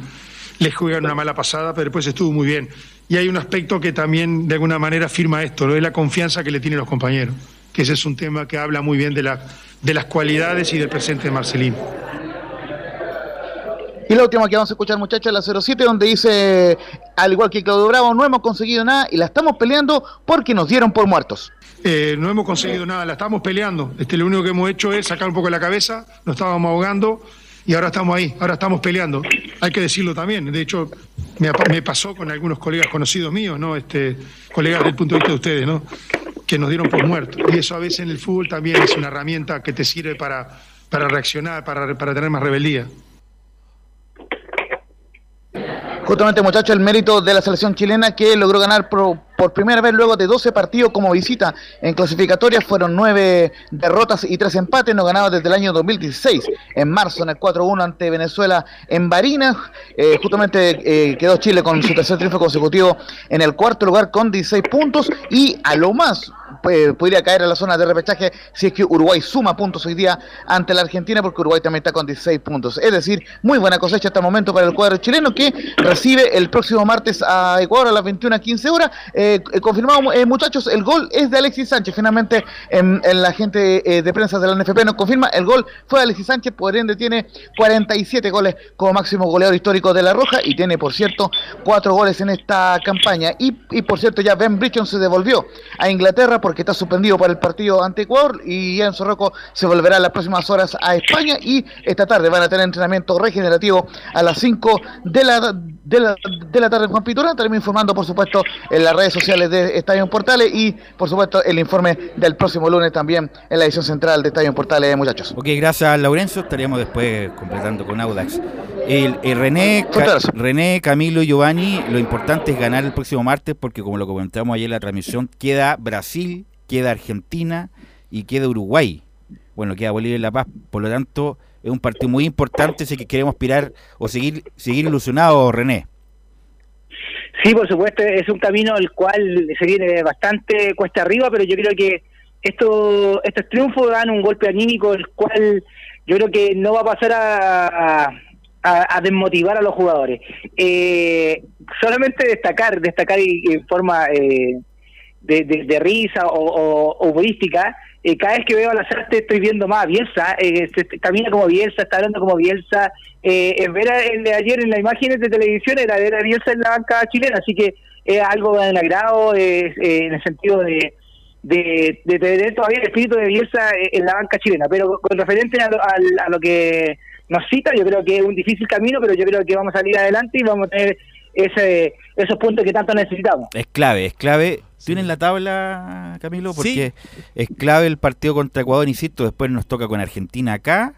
les juegan una mala pasada, pero después estuvo muy bien. Y hay un aspecto que también de alguna manera firma esto, lo de la confianza que le tienen los compañeros, que ese es un tema que habla muy bien de, la, de las cualidades y del presente de Marcelino. Y la última que vamos a escuchar, muchachos, es la 07, donde dice, al igual que Claudio Bravo, no hemos conseguido nada y la estamos peleando porque nos dieron por muertos. Eh, no hemos conseguido nada, la estamos peleando. Este, lo único que hemos hecho es sacar un poco la cabeza, nos estábamos ahogando y ahora estamos ahí, ahora estamos peleando. Hay que decirlo también. De hecho, me, me pasó con algunos colegas conocidos míos, ¿no? Este, colegas del punto de vista de ustedes, ¿no? Que nos dieron por muertos. Y eso a veces en el fútbol también es una herramienta que te sirve para, para reaccionar, para, para tener más rebeldía. Justamente, muchachos, el mérito de la selección chilena que logró ganar por, primera vez luego de 12 partidos como visita en clasificatorias. Fueron 9 derrotas y 3 empates, no ganados desde el año 2016. En marzo, en el 4-1 ante Venezuela en Barinas. Eh, justamente eh, quedó Chile con su tercer triunfo consecutivo en el cuarto lugar con 16 puntos. Y a lo más pues, podría caer a la zona de repechaje si es que Uruguay suma puntos hoy día ante la Argentina, porque Uruguay también está con 16 puntos. Es decir, muy buena cosecha hasta el momento para el cuadro chileno que recibe el próximo martes a Ecuador a las 21 a 15 horas. Eh, eh, confirmado, eh, muchachos, el gol es de Alexis Sánchez. Finalmente, en, la gente eh, de prensa de la NFP nos confirma, el gol fue de Alexis Sánchez, por ende tiene 47 goles como máximo goleador histórico de La Roja y tiene, por cierto, cuatro goles en esta campaña. Y, y por cierto, ya Ben Bridgeton se devolvió a Inglaterra porque está suspendido para el partido ante Ecuador y Enzo Rocco se volverá en las próximas horas a España y esta tarde van a tener entrenamiento regenerativo a las 5 de la, de la, de la tarde en Juan Piturán. Estaremos informando, por supuesto, en las redes sociales de Estadio Portales y, por supuesto, el informe del próximo lunes también en la edición central de Estadio Portales, muchachos. Ok, gracias Laurencio. Estaríamos después completando con Audax. El, el René, Ca- René, Camilo y Giovanni, lo importante es ganar el próximo martes porque como lo comentamos ayer en la transmisión, queda Brasil, queda Argentina y queda Uruguay. Bueno, queda Bolivia y La Paz. Por lo tanto, es un partido muy importante si queremos aspirar o seguir, seguir ilusionados, René. Sí, por supuesto, es un camino el cual se viene bastante cuesta arriba, pero yo creo que esto, estos triunfos dan un golpe anímico, el cual yo creo que no va a pasar a, a- desmotivar a los jugadores. Eh, solamente destacar, destacar en forma eh, de, de- de risa o, o humorística, eh, cada vez que veo a Lazarte estoy viendo más a eh, se- camina como Bielsa, está hablando como Bielsa, eh, en ver a- el de ayer en las imágenes de televisión era ver a Bielsa en la banca chilena, así que es algo del agrado eh, en el sentido de, de, de tener todavía el espíritu de Bielsa eh, en la banca chilena, pero con referente a lo, al- a lo que nos cita, yo creo que es un difícil camino, pero yo creo que vamos a salir adelante y vamos a tener ese, esos puntos que tanto necesitamos. Es clave, es clave. ¿Tienen la tabla, Camilo? Porque es clave el partido contra Ecuador, insisto. Después nos toca con Argentina acá,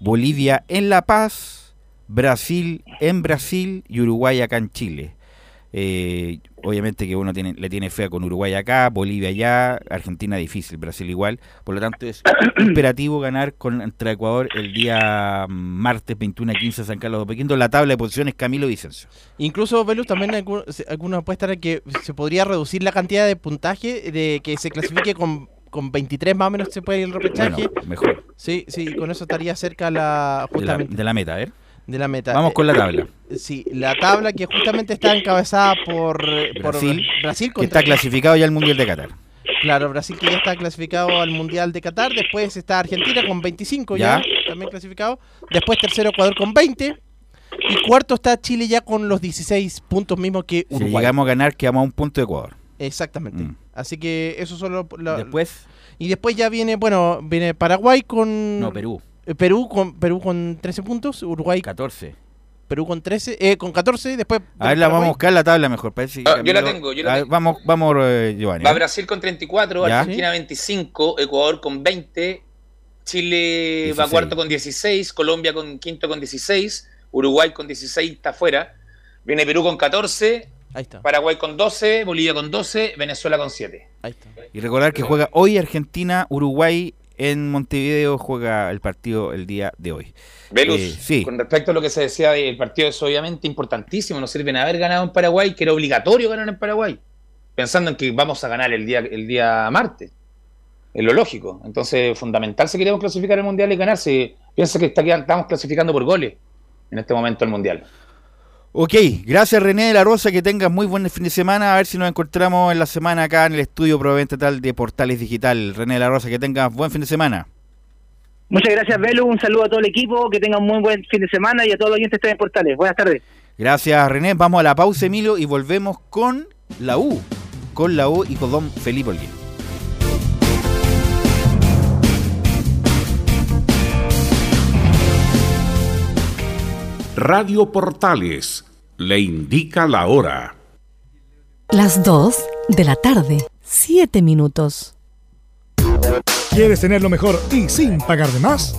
Bolivia en La Paz, Brasil en Brasil y Uruguay acá en Chile. Eh, obviamente que uno tiene, le tiene fe con Uruguay acá, Bolivia allá, Argentina difícil, Brasil igual. Por lo tanto, es imperativo ganar contra Ecuador el día martes 21 a 15 en San Carlos de Pequindo. La tabla de posiciones Camilo Vicencio. Incluso, Velus, también algunos apuestan a que se podría reducir la cantidad de puntaje de que se clasifique con, con 23 más o menos se puede ir el repechaje. Bueno, mejor. Sí, sí, con eso estaría cerca la De la, justamente de la meta, a ver. De la meta. Vamos Eh, con la tabla. Sí, la tabla que justamente está encabezada por eh, por Brasil, Brasil que está clasificado ya al Mundial de Qatar. Claro, Brasil que ya está clasificado al Mundial de Qatar. Después está Argentina con 25 ya, Ya. también clasificado. Después tercero Ecuador con 20. Y cuarto está Chile ya con los 16 puntos mismos que Si Uruguay. llegamos a ganar, quedamos a un punto de Ecuador. Exactamente. Mm. Así que eso solo... Después, Y después ya viene, bueno, viene Paraguay con... no, Perú, eh, Perú con Perú con 13 puntos, Uruguay 14. Perú con 13, eh, con 14, después A ver, la vamos a buscar la tabla mejor. Parece que Ah, yo la tengo, yo la a ver, tengo. Vamos, vamos eh, Giovanni. Va ¿eh? Brasil con 34, Ya. Argentina 25, Ecuador con 20, Chile va 16. cuarto con 16, Colombia con quinto con 16, Uruguay con 16 está afuera, viene Perú con 14, Ahí está, Paraguay con 12, Bolivia con 12, Venezuela con 7. ahí está. Y recordar que juega hoy Argentina, Uruguay en Montevideo juega el partido el día de hoy. Velus, Eh, sí. con respecto a lo que se decía del partido, es obviamente importantísimo, no sirve haber ganado en Paraguay, que era obligatorio ganar en Paraguay, pensando en que vamos a ganar el día, el día martes. Es lo lógico. Entonces, fundamental si queremos clasificar el Mundial y ganarse. Piensa que está, estamos clasificando por goles en este momento el Mundial. Ok, gracias René de la Rosa, que tengas muy buen fin de semana. A ver si nos encontramos en la semana acá en el estudio probablemente tal de Portales Digital. René de la Rosa, que tengas buen fin de semana. Muchas gracias, Belu. Un saludo a todo el equipo. Que tengan un muy buen fin de semana y a todos los oyentes de Portales. Buenas tardes. Gracias René. Vamos a la pausa, Emilio, y volvemos con la U. Con la U y con don Felipe Olguín. Radio Portales le indica la hora. Las 2 de la tarde, 7 minutos. ¿Quieres tener lo mejor y sin pagar de más?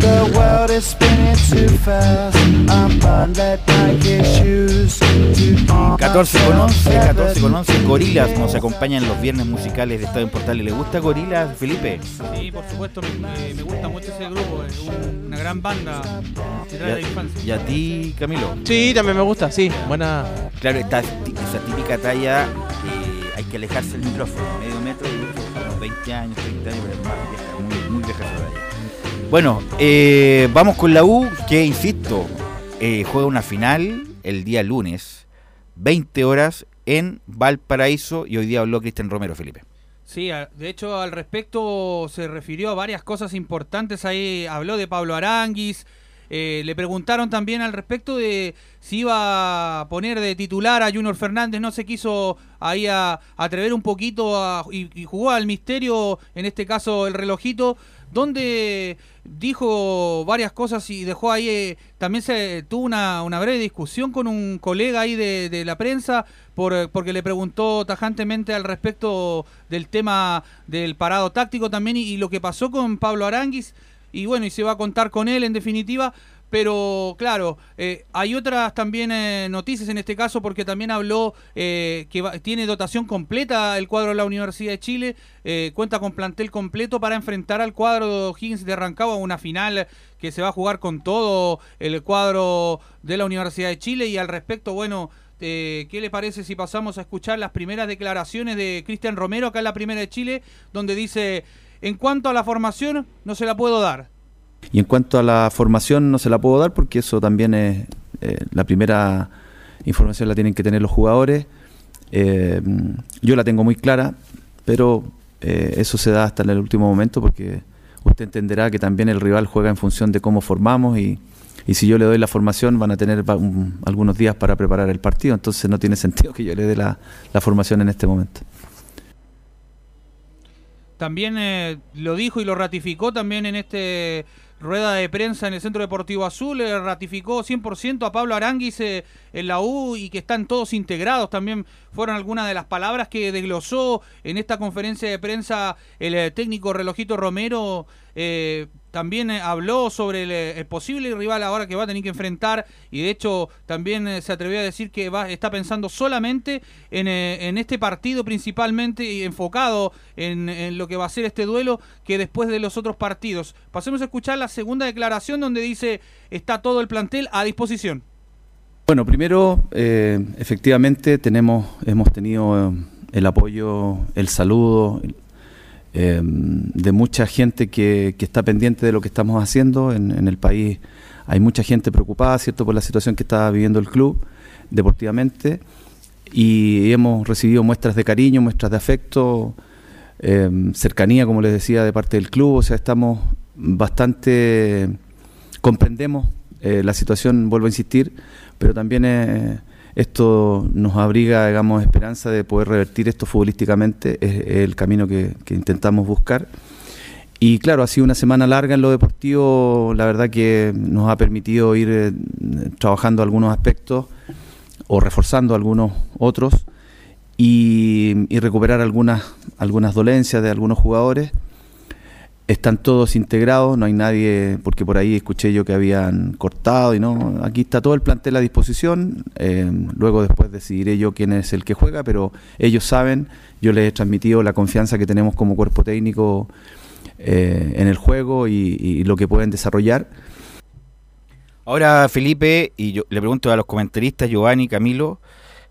The world is spinning too fast. I'm on that Nike shoes to 14 con 11, 14 con 11, Gorilas nos acompañan los viernes musicales de Estadio en Portales. ¿Le gusta Gorilas, Felipe? Sí, por supuesto, me, me gusta mucho ese grupo, es un- una gran banda que trae de la infancia. ¿Y a ti, Camilo? Sí, también me gusta, sí. Buena. Claro, esta, esa típica talla, eh, hay que alejarse el micrófono, medio metro y unos 20 años, 30 años, pero es más vieja, muy, muy vieja esa talla. Bueno, eh, vamos con la U, que insisto, eh, juega una final el día lunes, 20 horas en Valparaíso, y hoy día habló Cristian Romero, Felipe. Sí, de hecho al respecto se refirió a varias cosas importantes. Ahí, habló de Pablo Aranguis, eh, le preguntaron también al respecto de si iba a poner de titular a Junior Fernández, no se quiso ahí a, atrever un poquito a- y, y jugó al misterio, en este caso el relojito, donde dijo varias cosas y dejó ahí, eh, también se tuvo una, una breve discusión con un colega ahí de, de la prensa por, eh, porque le preguntó tajantemente al respecto del tema del parado táctico también y, y lo que pasó con Pablo Aranguis y bueno, y se va a contar con él en definitiva. Pero claro, eh, hay otras también eh, noticias en este caso porque también habló eh, que va- tiene dotación completa el cuadro de la Universidad de Chile, eh, cuenta con plantel completo para enfrentar al cuadro de O'Higgins de Rancagua, una final que se va a jugar con todo el cuadro de la Universidad de Chile y al respecto, bueno, eh, ¿qué le parece si pasamos a escuchar las primeras declaraciones de Cristian Romero acá en la Primera de Chile, donde dice, en cuanto a la formación, no se la puedo dar. Y en cuanto a la formación no se la puedo dar porque eso también es eh, la primera información la tienen que tener los jugadores. Eh, yo la tengo muy clara, pero eh, eso se da hasta en el último momento porque usted entenderá que también el rival juega en función de cómo formamos y, y si yo le doy la formación van a tener algunos días para preparar el partido, entonces no tiene sentido que yo le dé la, la formación en este momento. También eh, lo dijo y lo ratificó también en este rueda de prensa en el Centro Deportivo Azul, eh, ratificó 100% a Pablo Aranguis eh, en la U y que están todos integrados. También fueron algunas de las palabras que desglosó en esta conferencia de prensa el eh, técnico Relojito Romero. También eh, habló sobre el, eh, el posible rival ahora que va a tener que enfrentar y de hecho también eh, se atrevió a decir que va, está pensando solamente en, este partido principalmente y enfocado en, lo que va a ser este duelo que después de los otros partidos. Pasemos a escuchar la segunda declaración donde dice está todo el plantel a disposición. Bueno, primero, efectivamente tenemos, hemos tenido el apoyo, el saludo eh, de mucha gente que, está pendiente de lo que estamos haciendo en, en el país. Hay mucha gente preocupada, cierto, por la situación que está viviendo el club deportivamente y hemos recibido muestras de cariño, muestras de afecto, eh, cercanía, como les decía, de parte del club. O sea, estamos bastante comprendemos eh, la situación, vuelvo a insistir, pero también esto nos abriga, digamos, esperanza de poder revertir esto futbolísticamente, es, el camino que, que intentamos buscar. Y claro, ha sido una semana larga en lo deportivo, la verdad que nos ha permitido ir eh, trabajando algunos aspectos o reforzando algunos otros y, y recuperar algunas, algunas dolencias de algunos jugadores. Están todos integrados, no hay nadie, porque por ahí escuché yo que habían cortado y no, aquí está todo el plantel a disposición, eh, luego después decidiré yo quién es el que juega, pero ellos saben, yo les he transmitido la confianza que tenemos como cuerpo técnico eh, en el juego y, y lo que pueden desarrollar. Ahora, Felipe, y yo le pregunto a los comentaristas, Giovanni, Camilo,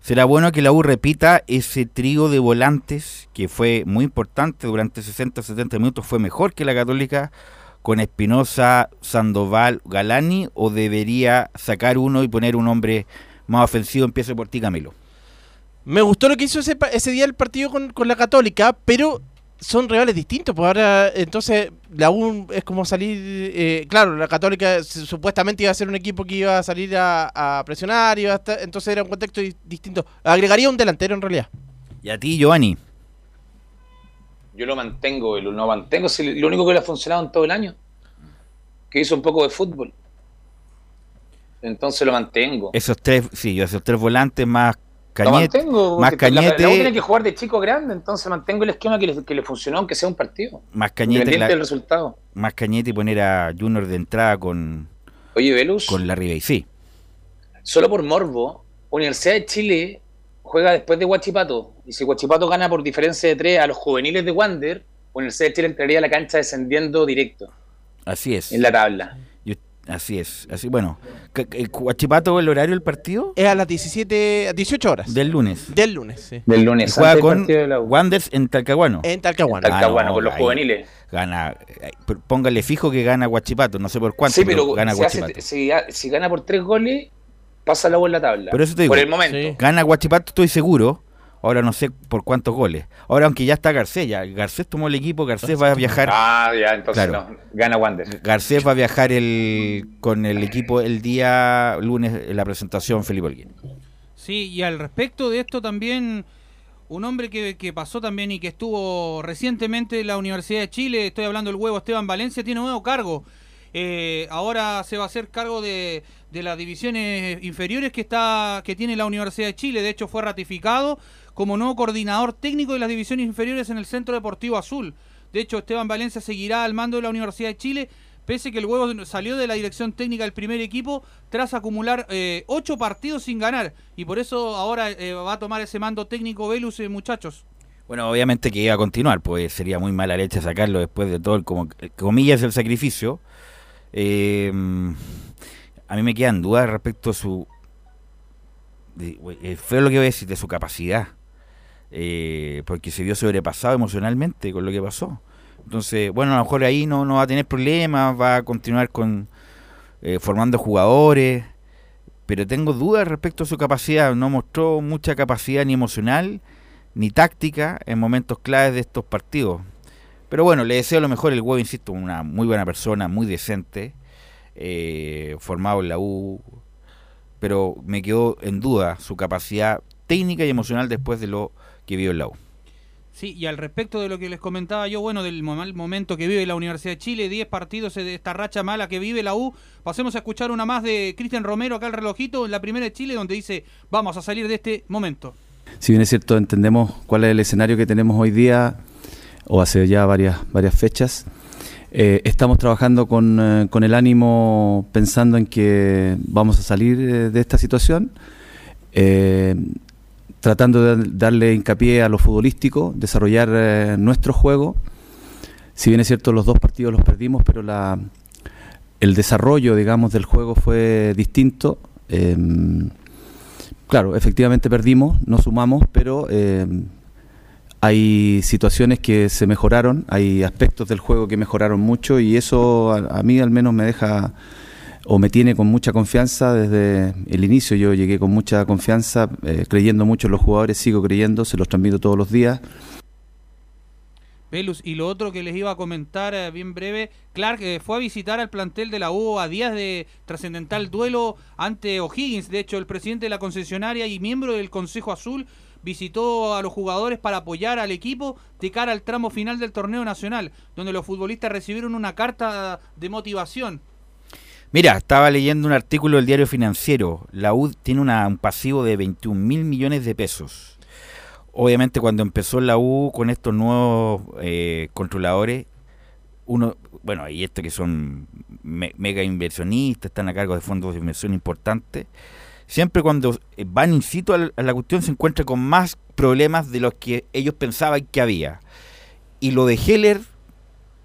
¿será bueno que la U repita ese trío de volantes que fue muy importante durante 60-70 minutos? ¿Fue mejor que la Católica con Espinosa, Sandoval, Galani? ¿O debería sacar uno y poner un hombre más ofensivo? Empiece por ti, Camilo. Me gustó lo que hizo ese, ese día el partido con la Católica, pero son rivales distintos. Pues ahora, entonces, la U es como salir. eh, claro, la Católica se- supuestamente iba a ser un equipo que iba a salir a, a presionar, iba a estar- entonces era un contexto di- distinto. Agregaría un delantero en realidad. Y a ti, Giovanni. Yo lo mantengo, lo, lo mantengo. Si lo único que le ha funcionado en todo el año. Que hizo un poco de fútbol. Entonces lo mantengo. Esos tres, sí, esos tres volantes más Cañete, mantengo. más porque la- La, tiene Cañete, que jugar de chico grande, entonces mantengo el esquema que le, que le funcionó, aunque sea un partido. más Cañete, la- del resultado. más Cañete y poner a Junior de entrada con, Oye, Velus, con la Ribey, sí. solo por morbo, Universidad de Chile juega después de Huachipato. Y si Huachipato gana por diferencia de tres a los juveniles de Wander, Universidad de Chile entraría a la cancha descendiendo directo Así es. en la tabla. Así es. Así, bueno, ca- el Huachipato, el horario del partido Es a las 17, a 18 horas. del lunes. Del lunes, sí. Del Y lunes. juega con. Wanderers en Talcahuano. En Talcahuano. Talcahuano, Ah, no, con los ahí juveniles. Gana, eh, pero póngale fijo que gana Huachipato, no sé por cuánto, Sí, pero gana si, hace- si, si gana por tres goles, pasa la U en la tabla. Pero eso te digo, por el momento. Sí. Gana Huachipato, estoy seguro. Ahora no sé por cuántos goles. Ahora, aunque ya está Garcés, ya Garcés tomó el equipo, Garcés va a viajar. Ah, ya, entonces Claro. no. Gana Wander. Garcés va a viajar el, con el equipo el día lunes en la presentación Felipe Holguín. Sí, y al respecto de esto también, un hombre que, que pasó también y que estuvo recientemente en la Universidad de Chile, estoy hablando del huevo Esteban Valencia, tiene un nuevo cargo. Eh, ahora se va a hacer cargo de, de las divisiones inferiores que está que tiene la Universidad de Chile. De hecho, fue ratificado como nuevo coordinador técnico de las divisiones inferiores en el Centro Deportivo Azul. De hecho, Esteban Valencia seguirá al mando de la Universidad de Chile, pese que el huevo salió de la dirección técnica del primer equipo tras acumular eh, ocho partidos sin ganar. Y por eso ahora eh, va a tomar ese mando técnico Velus, eh, muchachos. Bueno, obviamente que iba a continuar, pues sería muy mala leche sacarlo después de todo, el, como comillas, el sacrificio. A mí me quedan dudas respecto a su. feo lo que voy a decir, de su capacidad. Eh, porque se vio sobrepasado emocionalmente con lo que pasó. Entonces, bueno, a lo mejor ahí no, no va a tener problemas, va a continuar con eh, formando jugadores, pero tengo dudas respecto a su capacidad. No mostró mucha capacidad ni emocional ni táctica en momentos claves de estos partidos. Pero bueno, le deseo lo mejor. El huevo, insisto, una muy buena persona, muy decente, eh, formado en la U, pero me quedó en duda su capacidad técnica y emocional después de lo que vio en la U. Sí, y al respecto de lo que les comentaba yo, bueno, del mal momento que vive la Universidad de Chile, 10 partidos de esta racha mala que vive la U, pasemos a escuchar una más de Cristian Romero acá el relojito en la primera de Chile, donde dice, vamos a salir de este momento. Si bien es cierto, entendemos cuál es el escenario que tenemos hoy día, o hace ya varias, varias fechas, eh, estamos trabajando con, eh, con el ánimo pensando en que vamos a salir eh, de esta situación, eh, tratando de darle hincapié a lo futbolístico, desarrollar eh, nuestro juego. Si bien es cierto, los dos partidos los perdimos, pero la, el desarrollo, digamos, del juego fue distinto. Eh, claro, efectivamente perdimos, no sumamos, pero eh, hay situaciones que se mejoraron, hay aspectos del juego que mejoraron mucho y eso a, a mí al menos me deja o me tiene con mucha confianza desde el inicio. Yo llegué con mucha confianza, eh, creyendo mucho en los jugadores, sigo creyendo, se los transmito todos los días. Velus, y lo otro que les iba a comentar eh, bien breve, Clark eh, fue a visitar al plantel de la U a días de trascendental duelo ante O'Higgins. De hecho, el presidente de la concesionaria y miembro del Consejo Azul visitó a los jugadores para apoyar al equipo de cara al tramo final del torneo nacional, donde los futbolistas recibieron una carta de motivación. Mira, estaba leyendo un artículo del diario financiero. La U tiene una- un pasivo de 21 mil millones de pesos. Obviamente cuando empezó la U con estos nuevos eh, controladores, uno, bueno, y esto que son me- mega inversionistas, están a cargo de fondos de inversión importantes, siempre cuando eh, van in situ a la cuestión se encuentra con más problemas de los que ellos pensaban que había. Y lo de Heller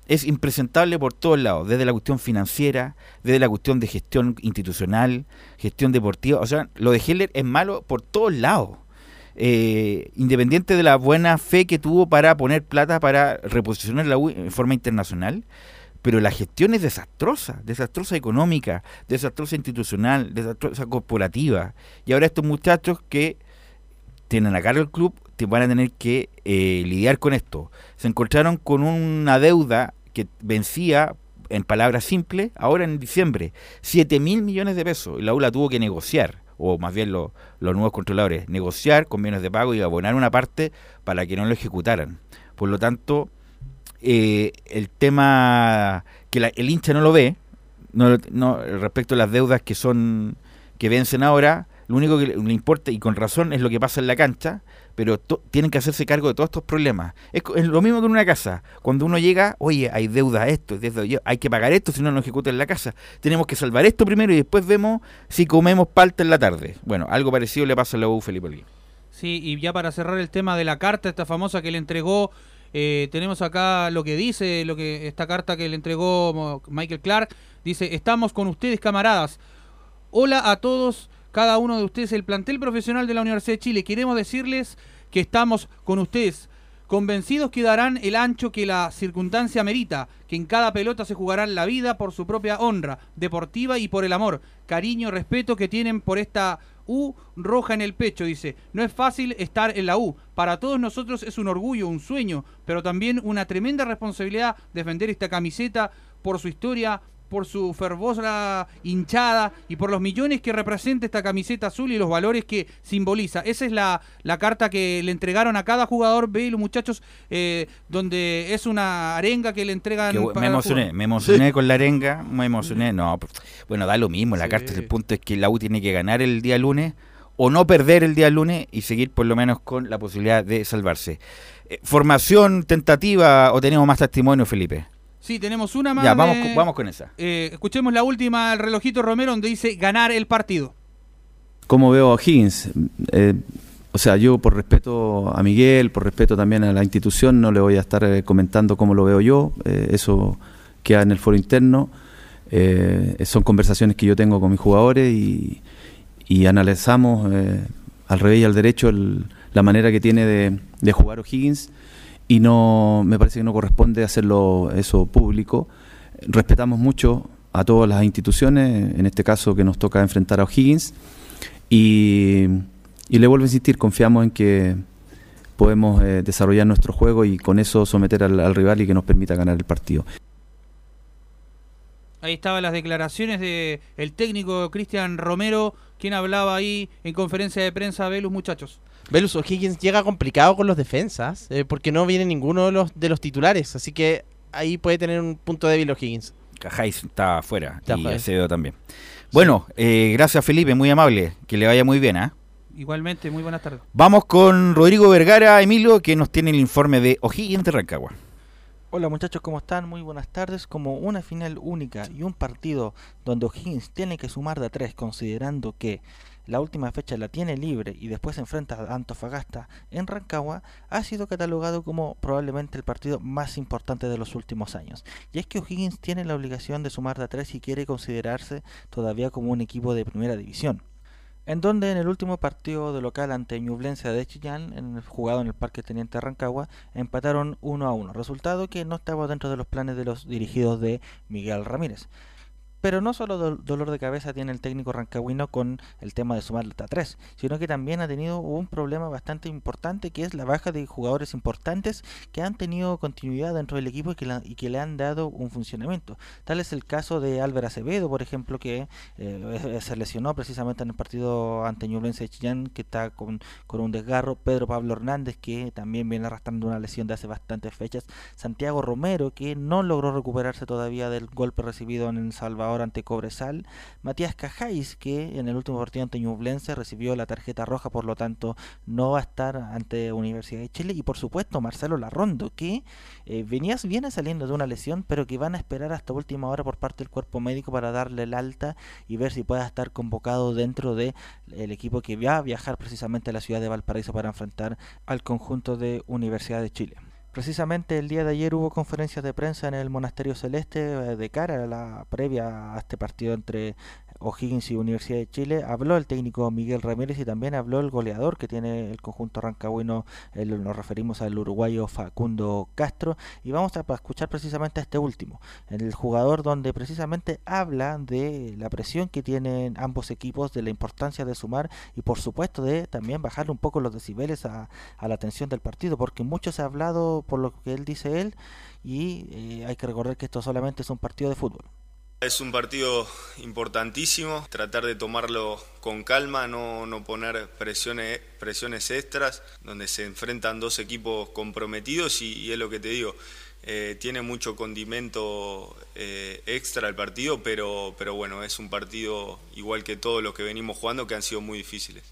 es impresentable por todos lados, desde la cuestión financiera, desde la cuestión de gestión institucional, gestión deportiva. O sea, lo de Heller es malo por todos lados. Eh, independiente de la buena fe que tuvo para poner plata para reposicionar la U en forma internacional, pero la gestión es desastrosa, desastrosa económica, desastrosa institucional, desastrosa corporativa. Y ahora estos muchachos que tienen a cargo el club van a tener que eh, lidiar con esto. Se encontraron con una deuda que vencía, en palabras simples, ahora en diciembre, 7 mil millones de pesos. Y la U la tuvo que negociar, o más bien lo- los nuevos controladores, negociar con bienes de pago y abonar una parte para que no lo ejecutaran. Por lo tanto, eh, el tema que la- el hincha no lo ve, no, no, respecto a las deudas que son que vencen ahora, lo único que le importa, y con razón, es lo que pasa en la cancha, pero tienen que hacerse cargo de todos estos problemas. Es, lo mismo que en una casa. Cuando uno llega, oye, hay deuda esto, deuda yo- hay que pagar esto, si no nos ejecutan la casa. Tenemos que salvar esto primero y después vemos si comemos palta en la tarde. Bueno, algo parecido le pasa a la U Felipe. Sí, y ya para cerrar el tema de la carta, esta famosa que le entregó, eh, tenemos acá lo que dice, lo que esta carta que le entregó Michael Clark, dice, estamos con ustedes camaradas. Hola a todos, cada uno de ustedes, el plantel profesional de la Universidad de Chile. Queremos decirles que estamos con ustedes. Convencidos que darán el ancho que la circunstancia merita, que en cada pelota se jugarán la vida por su propia honra deportiva y por el amor, cariño, respeto que tienen por esta U roja en el pecho, dice. No es fácil estar en la U. Para todos nosotros es un orgullo, un sueño, pero también una tremenda responsabilidad defender esta camiseta por su historia, por su fervorosa hinchada y por los millones que representa esta camiseta azul y los valores que simboliza. Esa es la, la carta que le entregaron a cada jugador, ve los muchachos, eh, donde es una arenga que le entregan. Que me emocioné, me emocioné con la arenga, me emocioné. No, bueno, da lo mismo. La carta, el punto es que la U tiene que ganar el día lunes o no perder el día lunes y seguir por lo menos con la posibilidad de salvarse. Eh, ¿Formación tentativa o tenemos más testimonio, Felipe? Sí, tenemos una más. Ya, vamos, de- con- vamos con esa. Eh, escuchemos la última, el relojito Romero, donde dice ganar el partido. ¿Cómo veo a Higgins? Eh, o sea, yo por respeto a Miguel, por respeto también a la institución, no le voy a estar eh, comentando cómo lo veo yo. eh, eso queda en el foro interno. Eh, son conversaciones que yo tengo con mis jugadores y, y analizamos eh, al revés y al derecho el- la manera que tiene de, de jugar O'Higgins y no me parece que no corresponde hacerlo eso público. Respetamos mucho a todas las instituciones, en este caso que nos toca enfrentar a O'Higgins y, le vuelvo a insistir, confiamos en que podemos eh, desarrollar nuestro juego y con eso someter al, al rival y que nos permita ganar el partido. Ahí estaban las declaraciones de el técnico Cristian Romero, quien hablaba ahí en conferencia de prensa de los muchachos. Velus O'Higgins llega complicado con los defensas, eh, porque no viene ninguno de los, de los titulares, así que ahí puede tener un punto débil O'Higgins. Cajáis está afuera Está y. Acevedo también. Bueno, eh, gracias Felipe, muy amable. Que le vaya muy bien, ¿ah? Igualmente, muy buenas tardes. Vamos con Rodrigo Vergara, Emilio, que nos tiene el informe de O'Higgins de Rancagua. Hola muchachos, ¿cómo están? Muy buenas tardes. Como una final única y un partido donde O'Higgins tiene que sumar de a tres, considerando que la última fecha la tiene libre y después se enfrenta a Antofagasta en Rancagua, ha sido catalogado como probablemente el partido más importante de los últimos años. Y es que O'Higgins tiene la obligación de sumar de a tres y quiere considerarse todavía como un equipo de primera división en donde en el último partido de local ante Ñublense de Chillán, jugado en el Parque Teniente Rancagua, empataron 1 a 1, resultado que no estaba dentro de los planes de los dirigidos de Miguel Ramírez. Pero no solo do- dolor de cabeza tiene el técnico rancagüino con el tema de sumar a 3, sino que también ha tenido un problema bastante importante que es la baja de jugadores importantes que han tenido continuidad dentro del equipo y que, y que le han dado un funcionamiento. Tal es el caso de Álvaro Acevedo, por ejemplo, que eh, se lesionó precisamente en el partido ante Ñublense de Chillán, que está con, con un desgarro. Pedro Pablo Hernández, que también viene arrastrando una lesión de hace bastantes fechas. Santiago Romero, que no logró recuperarse todavía del golpe recibido en El Salvador ahora ante Cobresal. Matías Cajáis, que en el último partido ante Ñublense recibió la tarjeta roja, por lo tanto no va a estar ante Universidad de Chile. Y por supuesto Marcelo Larrondo, que eh, venía, viene saliendo de una lesión, pero que van a esperar hasta última hora por parte del cuerpo médico para darle el alta y ver si pueda estar convocado dentro del equipo que va a viajar precisamente a la ciudad de Valparaíso para enfrentar al conjunto de Universidad de Chile. Precisamente el día de ayer hubo conferencias de prensa en el Monasterio Celeste eh, de cara a la previa a este partido entre O'Higgins y Universidad de Chile. Habló el técnico Miguel Ramírez y también habló el goleador que tiene el conjunto Rancagüino, nos referimos al uruguayo Facundo Castro. Y vamos a escuchar precisamente a este último, el jugador donde precisamente habla de la presión que tienen ambos equipos, de la importancia de sumar y por supuesto de también bajar un poco los decibeles a, la atención del partido, porque mucho se ha hablado por lo que él dice él y eh, hay que recordar que esto solamente es un partido de fútbol. Es un partido importantísimo, tratar de tomarlo con calma, no, no poner presiones, presiones extras, donde se enfrentan dos equipos comprometidos y, es lo que te digo, eh, tiene mucho condimento eh, extra el partido, pero, pero bueno, es un partido igual que todos los que venimos jugando que han sido muy difíciles.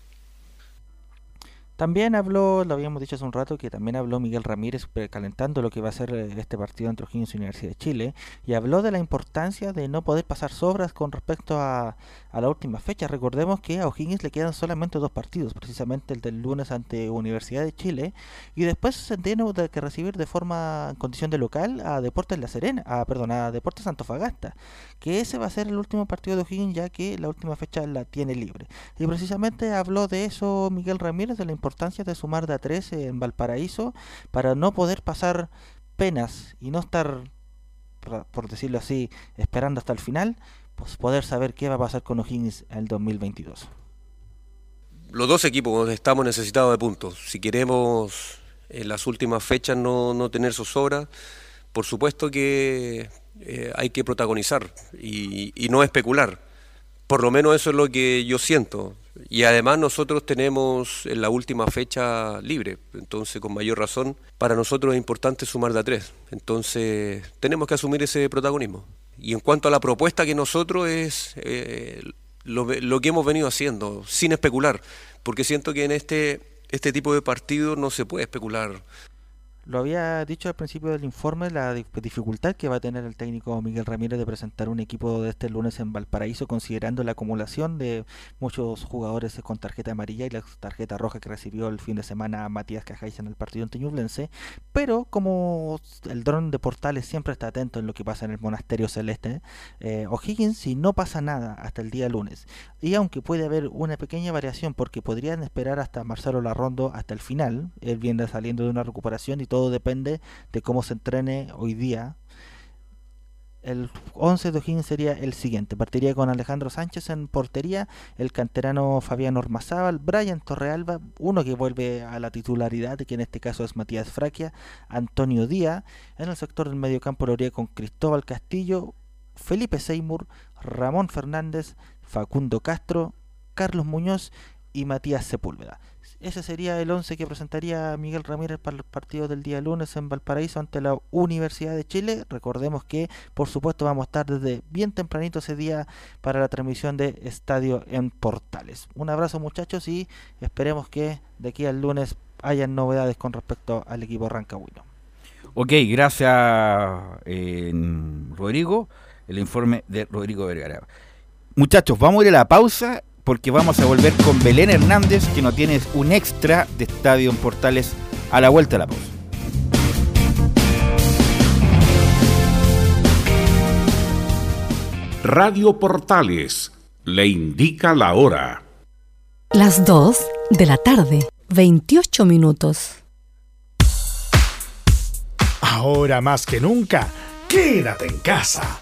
También habló, lo habíamos dicho hace un rato, que también habló Miguel Ramírez calentando lo que va a ser eh, este partido entre O'Higgins y Universidad de Chile y habló de la importancia de no poder pasar sobras con respecto a, la última fecha. Recordemos que a O'Higgins le quedan solamente dos partidos, precisamente el del lunes ante Universidad de Chile y después se tiene que recibir de forma en condición de local a Deportes La Serena, a, perdón, a Deportes Antofagasta, que ese va a ser el último partido de O'Higgins ya que la última fecha la tiene libre. Y precisamente habló de eso Miguel Ramírez, de la importancia de sumar de a tres en Valparaíso para no poder pasar penas y no estar, por decirlo así, esperando hasta el final, pues poder saber qué va a pasar con O'Higgins en el 2022. Los dos equipos estamos necesitados de puntos. Si queremos en las últimas fechas no, no tener zozobra, por supuesto que eh, hay que protagonizar y, y no especular. Por lo menos eso es lo que yo siento. Y además nosotros tenemos en la última fecha libre, entonces con mayor razón para nosotros es importante sumar de a tres. Entonces tenemos que asumir ese protagonismo. Y en cuanto a la propuesta que nosotros es eh, lo, lo, que hemos venido haciendo, sin especular, porque siento que en este, este tipo de partidos no se puede especular. Lo había dicho al principio del informe, la dificultad que va a tener el técnico Miguel Ramírez de presentar un equipo de este lunes en Valparaíso, considerando la acumulación de muchos jugadores con tarjeta amarilla y la tarjeta roja que recibió el fin de semana Matías Cajáis en el partido ante Ñublense. Pero como el dron de Portales siempre está atento en lo que pasa en el Monasterio Celeste, eh, O'Higgins, si no pasa nada hasta el día lunes, y aunque puede haber una pequeña variación porque podrían esperar hasta Marcelo Larrondo hasta el final, él viene saliendo de una recuperación y todo depende de cómo se entrene hoy día. El 11 de O'Higgins sería el siguiente. Partiría con Alejandro Sánchez en portería, el canterano Fabián Ormazábal, Brian Torrealba, uno que vuelve a la titularidad, que en este caso es Matías Fraquia, Antonio Díaz, en el sector del mediocampo lo haría con Cristóbal Castillo, Felipe Seymour, Ramón Fernández, Facundo Castro, Carlos Muñoz y Matías Sepúlveda. Ese sería el 11 que presentaría Miguel Ramírez para el partido del día lunes en Valparaíso ante la Universidad de Chile. Recordemos que, por supuesto, vamos a estar desde bien tempranito ese día para la transmisión de Estadio en Portales. Un abrazo muchachos y esperemos que de aquí al lunes hayan novedades con respecto al equipo Rancagüino. Ok, gracias eh, Rodrigo. El informe de Rodrigo Vergara. Muchachos, vamos a ir a la pausa porque vamos a volver con Belén Hernández, que nos tiene un extra de Estadio en Portales a la vuelta de la pausa. Radio Portales le indica la hora. Las 2 de la tarde, 28 minutos. Ahora más que nunca, quédate en casa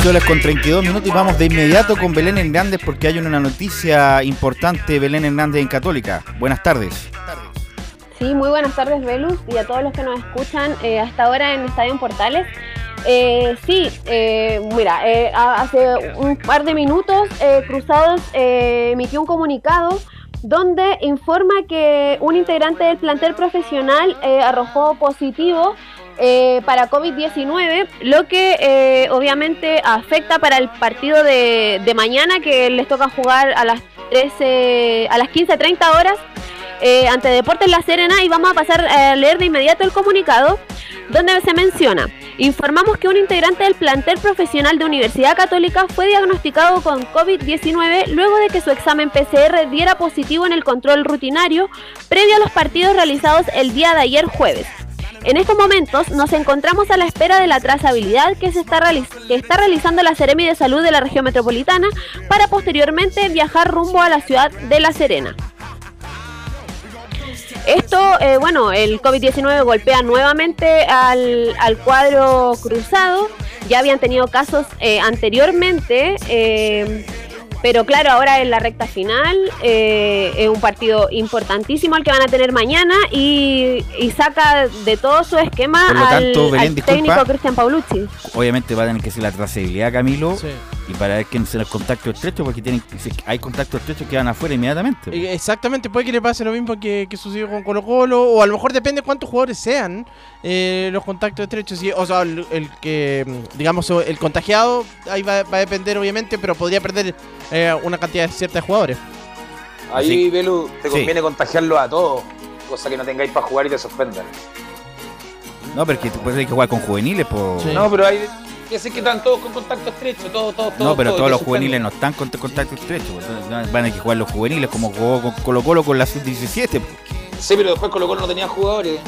3, 14 horas con 32 minutos y vamos de inmediato con Belén Hernández porque hay una noticia importante, Belén Hernández en Católica. Buenas tardes. Sí, muy buenas tardes, Velus, y a todos los que nos escuchan eh, hasta ahora en Estadio Portales. Eh, sí, eh, mira, eh, hace un par de minutos eh, Cruzados eh, emitió un comunicado donde informa que un integrante del plantel profesional eh, arrojó positivo eh, para COVID-19, lo que eh, obviamente afecta para el partido de, de mañana que les toca jugar a las 13, a las 15.30 horas eh, ante Deportes La Serena y vamos a pasar a leer de inmediato el comunicado donde se menciona, informamos que un integrante del plantel profesional de Universidad Católica fue diagnosticado con COVID-19 luego de que su examen PCR diera positivo en el control rutinario previo a los partidos realizados el día de ayer jueves. En estos momentos nos encontramos a la espera de la trazabilidad que, se está, realizando la Seremi de Salud de la región metropolitana para posteriormente viajar rumbo a la ciudad de La Serena. Esto, eh, bueno, el COVID-19 golpea nuevamente al, al cuadro cruzado. Ya habían tenido casos eh, anteriormente, eh, pero claro, ahora en la recta final eh, es un partido importantísimo el que van a tener mañana y, y saca de todo su esquema Por lo al, tanto, Belén, al disculpa. técnico Cristian Paulucci. Obviamente va a tener que ser la trazabilidad, Camilo, y para ver quién será el contacto estrecho, porque tienen, si hay contactos estrechos que van afuera inmediatamente. Exactamente, puede que le pase lo mismo que, que sucedió con Colo Colo, o a lo mejor depende cuántos jugadores sean eh, los contactos estrechos. y- o sea, el, el que, digamos, el contagiado, ahí va, va a depender obviamente, pero podría perder eh, una cantidad cierta de jugadores. Ahí, Sí. Belu, te Sí. conviene contagiarlo a todos, cosa que no tengáis para jugar y te suspendan. No, pero es que puedes que jugar con juveniles, por... No, pero hay. Que sé que están todos con contacto estrecho, todos, todos, No, pero todos los juveniles no están con contacto estrecho. pues, Van a que jugar los juveniles como jugó con Colo Colo con la sub-17. Sí, pero después Colo Colo no tenía jugadores.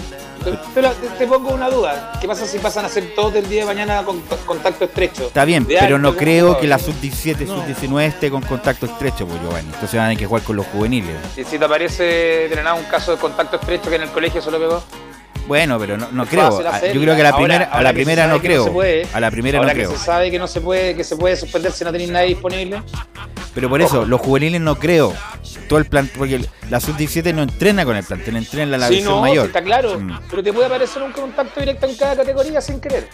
Pero te, te pongo una duda. ¿Qué pasa si pasan a ser todos del día de mañana con con contacto estrecho? Está bien, De pero no creo ¿no? que la sub-17, sub-19 esté con contacto estrecho, pues Giovanni. Entonces van a tener que jugar con los juveniles. Y si te aparece nada un caso de contacto estrecho que en el colegio se lo pegó. Bueno, pero no, no creo. fácil A- hacerla. Yo creo que a la Ahora- primera, a la primera no no creo. puede, a la primera Ahora no que creo. se sabe que no se puede, que se puede suspender si no tenéis nadie disponible. Pero por eso, los juveniles no creo. Todo el plan, porque la sub-17 no entrena con el plantel, entrena en la Sí, división no, mayor. está claro. Mm. Pero te puede aparecer un contacto directo en cada categoría sin querer.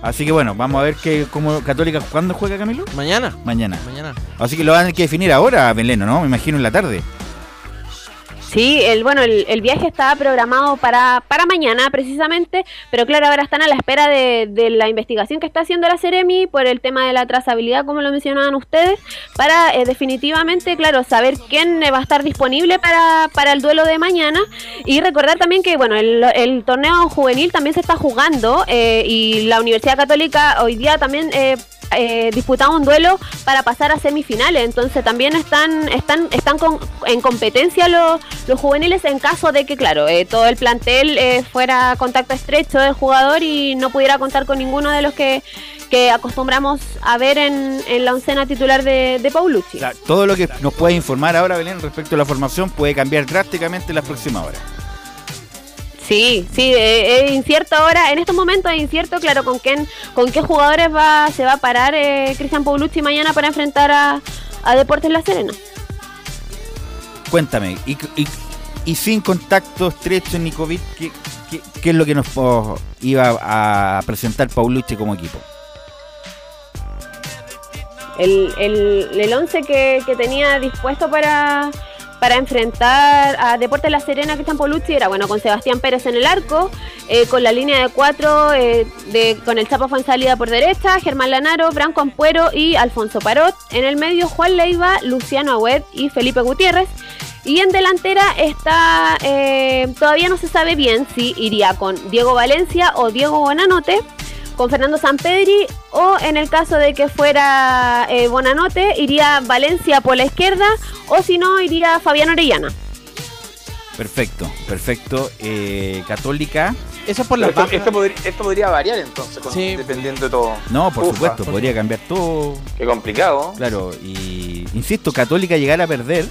Así que bueno, vamos a ver que como Católica, ¿cuándo juega Camilo? Mañana. Mañana. Mañana. Así que lo van a tener que definir ahora, Beleno, ¿no? Me imagino en la tarde. Sí, el, bueno, el, viaje estaba programado para, para mañana precisamente, pero claro, ahora están a la espera de, de la investigación que está haciendo la Ceremi por el tema de la trazabilidad, como lo mencionaban ustedes, para eh, definitivamente, claro, saber quién eh, va a estar disponible para, para el duelo de mañana y recordar también que, bueno, el, el torneo juvenil también se está jugando eh, y la Universidad Católica hoy día también... Eh, eh, disputaba un duelo para pasar a semifinales. Entonces también están están están con- en competencia los, los juveniles en caso de que, claro, eh, todo el plantel eh, fuera contacto estrecho del jugador y no pudiera contar con ninguno de los que, que acostumbramos a ver en, en la oncena titular de, de Paulucci. Todo lo que nos puede informar ahora, Belén, respecto a la formación puede cambiar drásticamente en las próximas horas. Sí, sí, eh, es incierto ahora, en estos momentos es incierto, claro, con quién, con qué jugadores va, se va a parar eh, Cristian Paulucci mañana para enfrentar a, a Deportes La Serena. Cuéntame, y, y- y sin contacto estrecho ni COVID, ¿qué, qué- qué es lo que nos oh, iba a presentar Paulucci como equipo? El, el, el once que, que tenía dispuesto para, para enfrentar a Deportes La Serena, Cristian Polucci, era bueno con Sebastián Pérez en el arco, eh, con la línea de cuatro, eh, con el Chapo salida por derecha, Germán Lanaro, Branco Ampuero y Alfonso Parot. En el medio, Juan Leiva, Luciano Agüed y Felipe Gutiérrez. Y en delantera está, eh, todavía no se sabe bien si iría con Diego Valencia o Diego Bonanote, con Fernando Sampedri, o en el caso de que fuera eh, Bonanote, iría Valencia por la izquierda, o si no, iría Fabián Orellana. Perfecto, perfecto. Eh, Católica. Eso por Pero esto, esto podría, esto podría variar entonces, con- Sí. dependiendo de todo. No, por Ufa. supuesto, podría cambiar todo. Qué complicado. Claro, y insisto, Católica llegar a perder,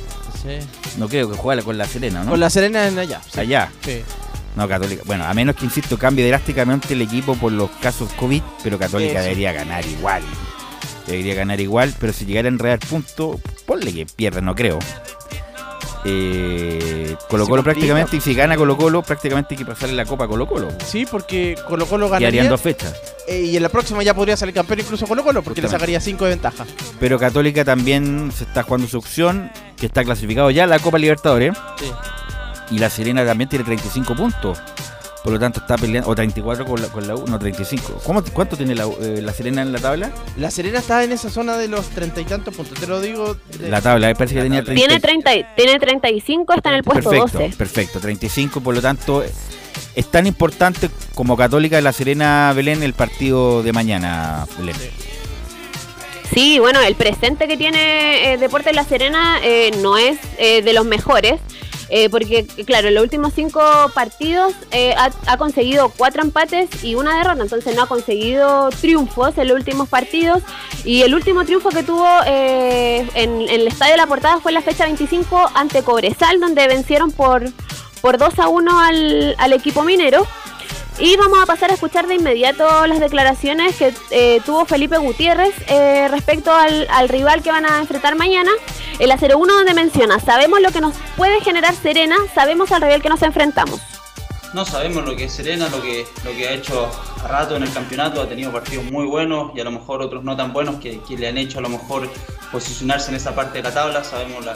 Sí. no creo que juegue con la Serena, ¿no? Con la Serena en allá. sí. Allá. Sí. No, Católica. Bueno, a menos que, insisto, cambie drásticamente el equipo por los casos COVID, pero Católica Eso. debería ganar igual. Debería ganar igual, pero si llegara a enredar puntos, ponle que pierda, no creo. Eh, Colo Colo prácticamente, y si gana Colo Colo, prácticamente hay que pasarle la copa a Colo Colo. Sí, porque Colo Colo Y ganaría. harían dos fechas. eh, y en la próxima ya podría salir campeón incluso Colo Colo, porque le sacaría 5 de ventaja. Pero Católica también se está jugando su opción, que está clasificado ya a la Copa Libertadores. Sí. Y la Serena también tiene 35 puntos. Por lo tanto está peleando, o 34 con la, con la U, no 35. ¿Cómo, ¿Cuánto tiene la, eh, la Serena en la tabla? La Serena está en esa zona de los treinta y tantos puntos, te lo digo. de- La tabla, me parece que tenía 30. Tiene, 30, y- tiene 35, está en el puesto perfecto, 12. perfecto. 35, por lo tanto, es tan importante como Católica de la Serena Belén el partido de mañana, Belén. Sí, bueno, el presente que tiene eh, Deportes La Serena eh, no es eh, de los mejores. Eh, porque, claro, en los últimos cinco partidos eh, ha, conseguido cuatro empates y una derrota, entonces no ha conseguido triunfos en los últimos partidos. Y el último triunfo que tuvo eh, en, el Estadio de la Portada fue la fecha 25 ante Cobresal, donde vencieron por, por 2 a 1 al, al equipo minero. Y vamos a pasar a escuchar de inmediato las declaraciones que eh, tuvo Felipe Gutiérrez eh, respecto al, al rival que van a enfrentar mañana. El a 01 donde menciona, sabemos lo que nos puede generar Serena, sabemos al rival que nos enfrentamos. No sabemos lo que es Serena, lo que, lo que ha hecho a rato en el campeonato, ha tenido partidos muy buenos y a lo mejor otros no tan buenos que, le han hecho a lo mejor posicionarse en esa parte de la tabla. Sabemos la-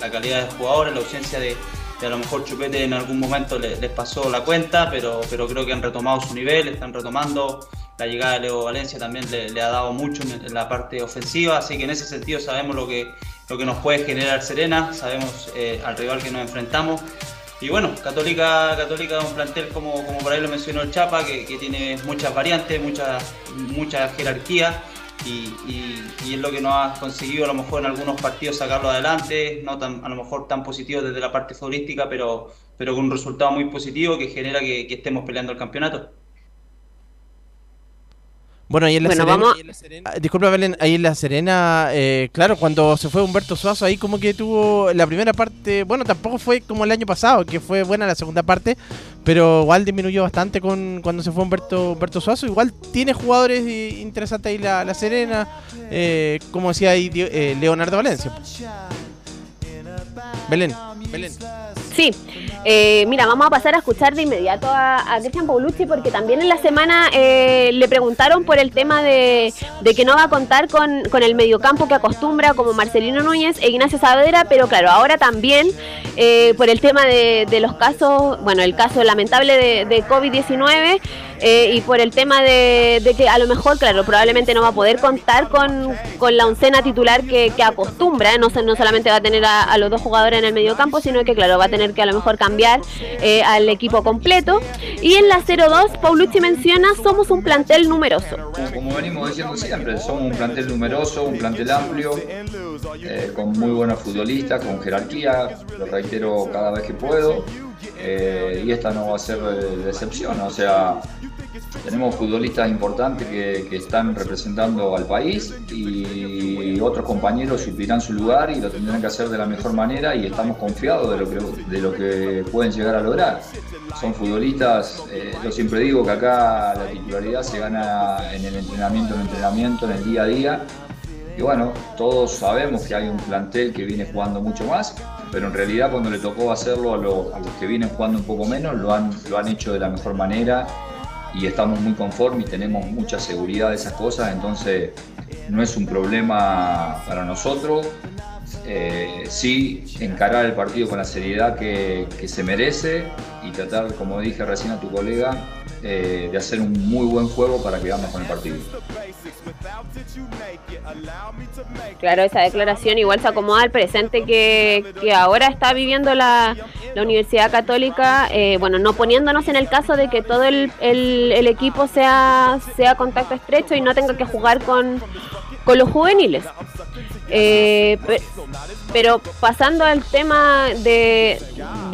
la calidad de jugadores, la ausencia de, de a lo mejor Chupete en algún momento le- les pasó la cuenta, pero, pero creo que han retomado su nivel, están retomando. La llegada de Leo Valencia también le, ha dado mucho en, en la parte ofensiva, así que en ese sentido sabemos lo que, lo que nos puede generar Serena, sabemos eh, al rival que nos enfrentamos. Y bueno, Católica, Católica un plantel como, como por ahí lo mencionó el Chapa, que, que tiene muchas variantes, mucha, mucha jerarquía. Y, y- es lo que nos ha conseguido a lo mejor en algunos partidos sacarlo adelante, no tan, a lo mejor tan positivo desde la parte futbolística, pero, pero con un resultado muy positivo que genera que estemos peleando el campeonato. Bueno, ahí en la Bueno, Serena. vamos- Ah, Disculpa, Belén, ahí en la Serena, eh, claro, cuando se fue Humberto Suazo, ahí como que tuvo la primera parte, bueno, tampoco fue como el año pasado, que fue buena la segunda parte, pero igual disminuyó bastante con cuando se fue Humberto, Humberto Suazo. Igual tiene jugadores interesantes ahí la, la Serena, eh, como decía ahí eh, Leonardo Valencia. Belén, Belén. Sí, eh, mira, vamos a pasar a escuchar de inmediato a, a Cristian Paulucci porque también en la semana eh, le preguntaron por el tema de, que no va a contar con, el mediocampo que acostumbra como Marcelino Núñez e Ignacio Saavedra, pero claro, ahora también eh, por el tema de, los casos, bueno, el caso lamentable de COVID-19 eh, y por el tema de, de que a lo mejor, claro, probablemente no va a poder contar con, con la oncena titular que, que acostumbra, no, no solamente va a tener a, a los dos jugadores en el mediocampo, sino que, claro, va a tener que a lo mejor cambiar eh, al equipo completo. Y en la 0-2, Paulucci menciona, somos un plantel numeroso. Como venimos diciendo siempre, somos un plantel numeroso, un plantel amplio, eh, con muy buenos futbolistas, con jerarquía, lo reitero cada vez que puedo, eh, y esta no va a ser eh, de excepción, o sea, tenemos futbolistas importantes que, que están representando al país y otros compañeros suplirán su lugar y lo tendrán que hacer de la mejor manera y estamos confiados de lo que, de lo que pueden llegar a lograr. Son futbolistas, eh, yo siempre digo que acá la titularidad se gana en el entrenamiento, en el entrenamiento, en el día a día. Y bueno, todos sabemos que hay un plantel que viene jugando mucho más, pero en realidad cuando le tocó hacerlo a, lo- a los que vienen jugando un poco menos, lo han, lo han hecho de la mejor manera y estamos muy conformes y tenemos mucha seguridad de esas cosas, entonces no es un problema para nosotros. Eh, sí, encarar el partido con la seriedad que, que se merece y tratar, como dije recién a tu colega, eh, de hacer un muy buen juego para quedarnos con el partido. Claro, esa declaración igual se acomoda al presente que, que ahora está viviendo la, la Universidad Católica, eh, bueno, no poniéndonos en el caso de que todo el, el- el equipo sea, sea contacto estrecho y no tenga que jugar con, con los juveniles. Eh, pe- pero pasando al tema de,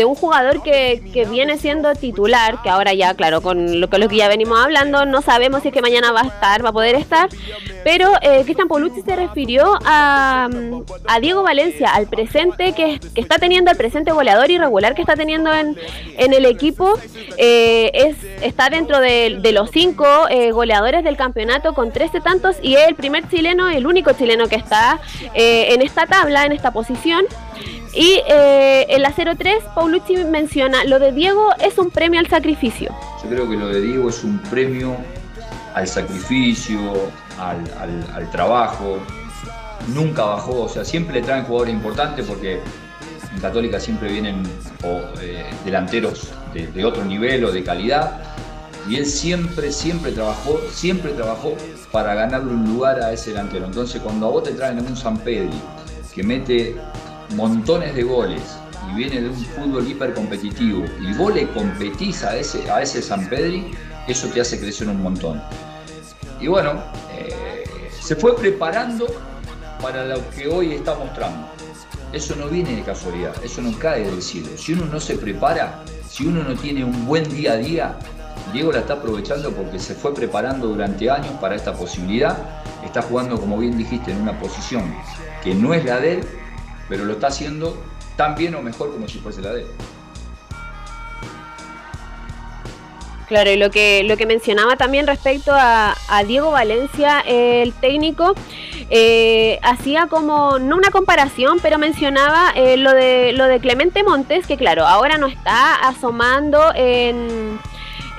un jugador que, que viene siendo titular, que ahora ya, claro, con lo, con lo que ya venimos hablando, no sabemos si es que mañana va a estar, va a poder estar, pero eh, Cristian Paulucci se refirió a, a Diego Valencia, al presente que, que está teniendo, al presente goleador irregular que está teniendo en, en el equipo, eh, es, está dentro de, de los cinco eh, goleadores del campeonato con 13 tantos y es el primer chileno, el único chileno que está eh, en esta tabla, en esta posición. Y eh, en la 03, Paulucci menciona, lo de Diego es un premio al sacrificio. Yo creo que lo de Diego es un premio al sacrificio, al, trabajo. Nunca bajó, o sea, siempre le traen jugadores importantes porque en Católica siempre vienen eh, delanteros de, de otro nivel o de calidad. Y él siempre, siempre trabajó, siempre trabajó para ganarle un lugar a ese delantero. Entonces, cuando a vos te traen un San Pedri que mete montones de goles y viene de un fútbol hipercompetitivo y vos le competís a ese, a ese San Pedri, eso te hace crecer un montón. Y bueno, eh, se fue preparando para lo que hoy está mostrando. Eso no viene de casualidad, eso no cae del cielo. Si uno no se prepara, si uno no tiene un buen día a día, Diego la está aprovechando porque se fue preparando durante años para esta posibilidad. Está jugando, como bien dijiste, en una posición que no es la de él, pero lo está haciendo tan bien o mejor como si fuese la de él. Claro, y lo que, lo que mencionaba también respecto a, Diego Valencia, el técnico, eh, hacía como, no una comparación, pero mencionaba eh, lo, de, lo de Clemente Montes, que claro, ahora no está asomando en,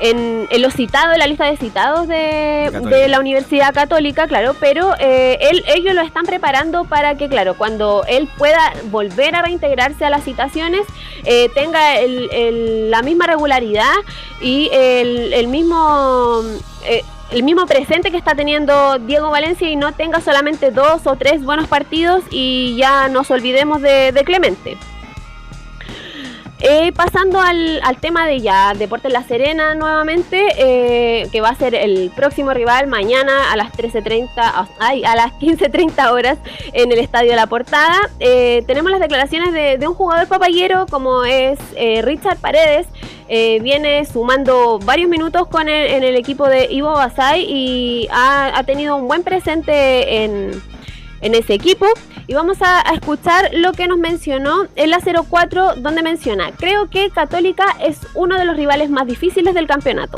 en, en los citados, en la lista de citados de, la Universidad Católica, claro, pero eh, él, ellos lo están preparando para que, claro, cuando él pueda volver a reintegrarse a las citaciones, eh, tenga el- el- la misma regularidad y el, el mismo... eh, el mismo presente que está teniendo Diego Valencia y no tenga solamente dos o tres buenos partidos y ya nos olvidemos de, de Clemente. Eh, pasando al, tema de ya Deportes La Serena nuevamente, eh, que va a ser el próximo rival mañana a las 13.30, a- ay, a las 15.30 horas en el Estadio La Portada. Eh, tenemos las declaraciones de, un jugador papayero como es Richard Paredes. Viene sumando varios minutos con el- en el equipo de Ivo Basay y ha, ha tenido un buen presente en, en ese equipo. Y vamos a, escuchar lo que nos mencionó en la 04, donde menciona, creo que Católica es uno de los rivales más difíciles del campeonato.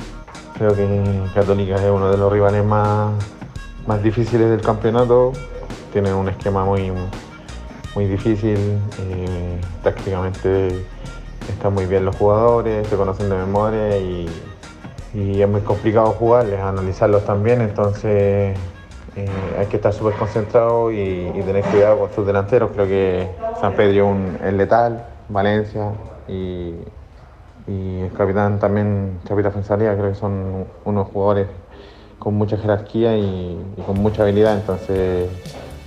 Creo que Católica es uno de los rivales más, más difíciles del campeonato. Tiene un esquema muy, muy difícil. eh, tácticamente están muy bien los jugadores, se conocen de memoria y es muy complicado jugarles, analizarlos también. Entonces eh, hay que estar súper concentrado y, tener cuidado con sus delanteros. Creo que San Pedro un- es letal, Valencia y, y el capitán también, Chapita Fuenzalía, creo que son unos jugadores con mucha jerarquía y, con mucha habilidad, entonces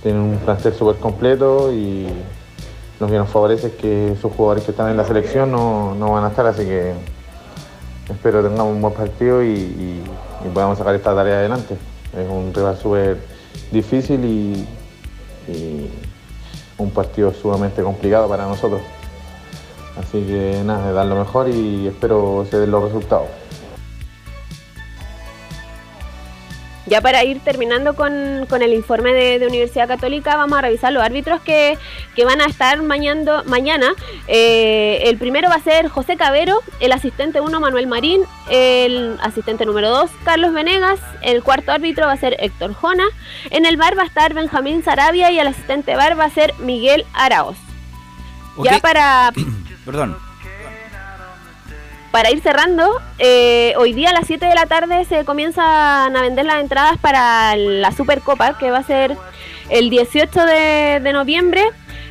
tienen un plantel súper completo y lo que nos favorece que esos jugadores que están en la selección no, no van a estar, así que espero tengamos un buen partido y podamos sacar esta tarea adelante. Es un rival súper difícil y, un partido sumamente complicado para nosotros. Así que nada, dar lo mejor y espero se den los resultados. Ya para ir terminando con, con el informe de, de Universidad Católica, vamos a revisar los árbitros que, que van a estar mañando- mañana. Eh, el primero va a ser José Cabero, el asistente 1 Manuel Marín, el asistente número 2 Carlos Venegas, el cuarto árbitro va a ser Héctor Jona, en el bar va a estar Benjamín Sarabia y el asistente bar va a ser Miguel Araoz. Ya para, Perdón. Para ir cerrando, eh, hoy día a las 7 de la tarde se comienzan a vender las entradas para la Supercopa, que va a ser el 18 de, de noviembre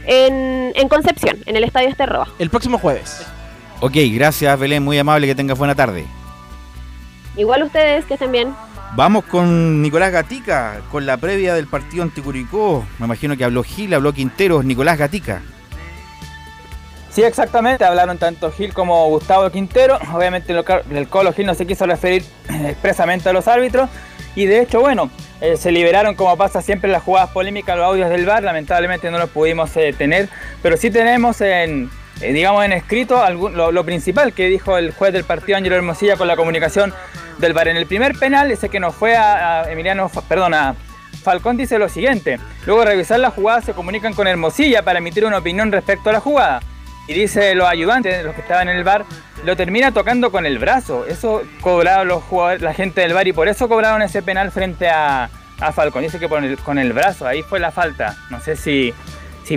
en, en Concepción, en el Estadio Esterroa. El próximo jueves. Ok, gracias Belén, muy amable, que tengas buena tarde. Igual ustedes, que estén bien. Vamos con Nicolás Gatica, con la previa del partido ante Curicó. Me imagino que habló Gil, habló Quinteros, Nicolás Gatica. Sí, exactamente, hablaron tanto Gil como Gustavo Quintero. Obviamente el Colo Gil no se quiso referir expresamente a los árbitros. Y de hecho, bueno, eh, se liberaron como pasa siempre las jugadas polémicas los audios del VAR. Lamentablemente no los pudimos eh, tener, pero sí tenemos en, eh, digamos, en escrito lo, principal que dijo el juez del partido Ángelo Hermosilla con la comunicación del VAR. En el primer penal, ese que nos fue a, Emiliano, perdón, a Falcón dice lo siguiente. Luego de revisar la jugada se comunican con Hermosilla para emitir una opinión respecto a la jugada. Y dice los ayudantes, los que estaban en el bar, lo termina tocando con el brazo. Eso cobraron los jugadores, la gente del bar y por eso cobraron ese penal frente a, a Falcón. Dice que por el- con el brazo, ahí fue la falta. No sé si,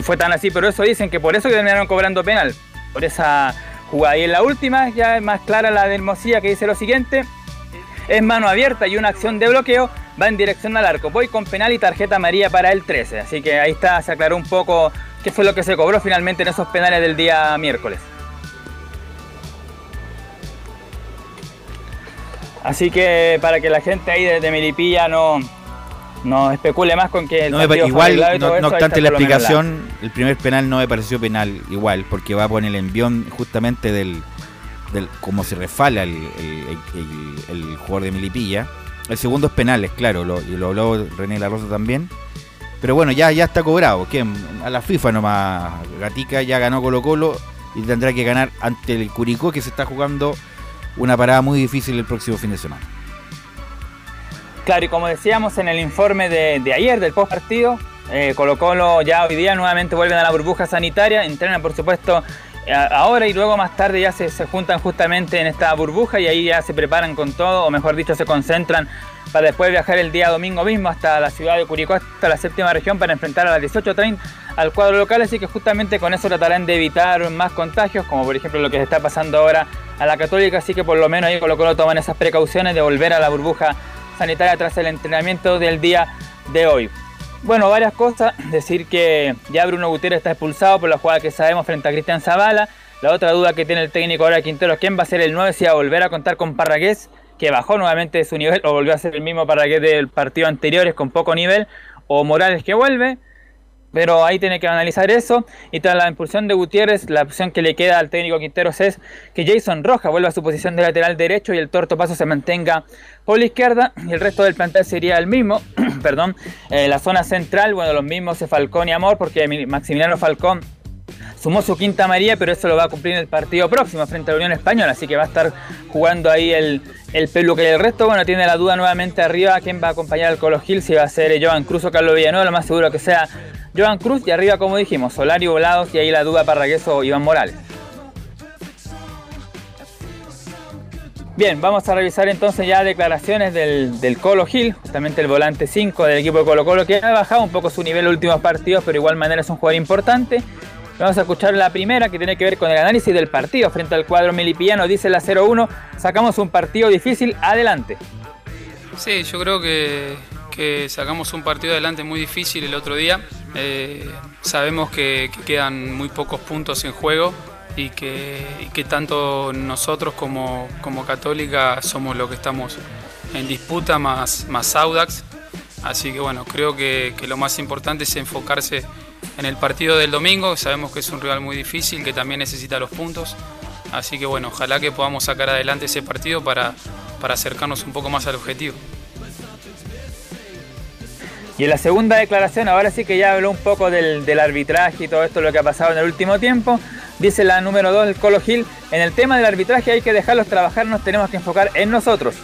fue tan así, pero eso dicen que por eso terminaron cobrando penal. Por esa jugada. Y en la última, ya es más clara la de Hermosilla que dice lo siguiente. Es mano abierta y una acción de bloqueo va en dirección al arco. Voy con penal y tarjeta amarilla para el 13. Así que ahí está, se aclaró un poco qué fue lo que se cobró finalmente en esos penales del día miércoles. Así que para que la gente ahí de, de Melipilla no, no especule más con que el No igual, no, eso, obstante la explicación, el primer penal no me pareció penal igual, porque va por el envión justamente del, del cómo se refala el, el- el- el jugador de Milipilla. El segundo es penal, es claro, lo, y lo habló René La Rosa también. Pero bueno, ya, ya está cobrado. que A la FIFA nomás. Gatica ya ganó Colo Colo y tendrá que ganar ante el Curicó que se está jugando una parada muy difícil el próximo fin de semana. Claro, y como decíamos en el informe de, de ayer del post partido, eh, Colo Colo ya hoy día nuevamente vuelven a la burbuja sanitaria, entrenan por supuesto eh, ahora y luego más tarde ya se, se juntan justamente en esta burbuja y ahí ya se preparan con todo, o mejor dicho se concentran para después viajar el día domingo mismo hasta la ciudad de Curicó, hasta la séptima región para enfrentar a las 18.30 al cuadro local, así que justamente con eso tratarán de evitar más contagios, como por ejemplo lo que se está pasando ahora a la Católica, así que por lo menos ahí Colo Colo toman esas precauciones de volver a la burbuja sanitaria tras el entrenamiento del día de hoy. Bueno, varias cosas. Decir que ya Bruno Gutiérrez está expulsado por la jugada que sabemos frente a Cristian Zavala. La otra duda que tiene el técnico ahora Quintero es quién va a ser el 9 si va a volver a contar con Parragués, que bajó nuevamente su nivel o volvió a ser el mismo Parragués del partido anteriores con poco nivel, o Morales que vuelve. Pero ahí tiene que analizar eso. Y tras la impulsión de Gutiérrez, la opción que le queda al técnico Quinteros es que Jason Rojas vuelva a su posición de lateral derecho y el Torto Paso se mantenga por la izquierda. Y el resto del plantel sería el mismo. Perdón. Eh, la zona central, bueno, los mismos Falcón y Amor, porque Mi- Maximiliano Falcón sumó su quinta María, pero eso lo va a cumplir en el partido próximo frente a la Unión Española, así que va a estar jugando ahí el, el peluque. Y el resto, bueno, tiene la duda nuevamente arriba, quién va a acompañar al Colo Gil, si va a ser Joan Cruz o Carlos Villanueva, lo más seguro que sea Joan Cruz, y arriba, como dijimos, Solari Volados, y ahí la duda para o Iván Morales. Bien, vamos a revisar entonces ya declaraciones del, del Colo Gil, justamente el volante 5 del equipo de Colo Colo, que ha bajado un poco su nivel en los últimos partidos, pero igual manera es un jugador importante. Vamos a escuchar la primera que tiene que ver con el análisis del partido frente al cuadro milipillano. Dice la 0-1, sacamos un partido difícil, adelante. Sí, yo creo que, que sacamos un partido adelante muy difícil el otro día. Eh, sabemos que, que quedan muy pocos puntos en juego y que, que tanto nosotros como, como Católica somos los que estamos en disputa más, más Audax. Así que bueno, creo que, que lo más importante es enfocarse en el partido del domingo. Sabemos que es un rival muy difícil, que también necesita los puntos. Así que bueno, ojalá que podamos sacar adelante ese partido para, para acercarnos un poco más al objetivo. Y en la segunda declaración, ahora sí que ya habló un poco del, del arbitraje y todo esto, lo que ha pasado en el último tiempo. Dice la número 2 del Colo Gil, en el tema del arbitraje hay que dejarlos trabajar, nos tenemos que enfocar en nosotros.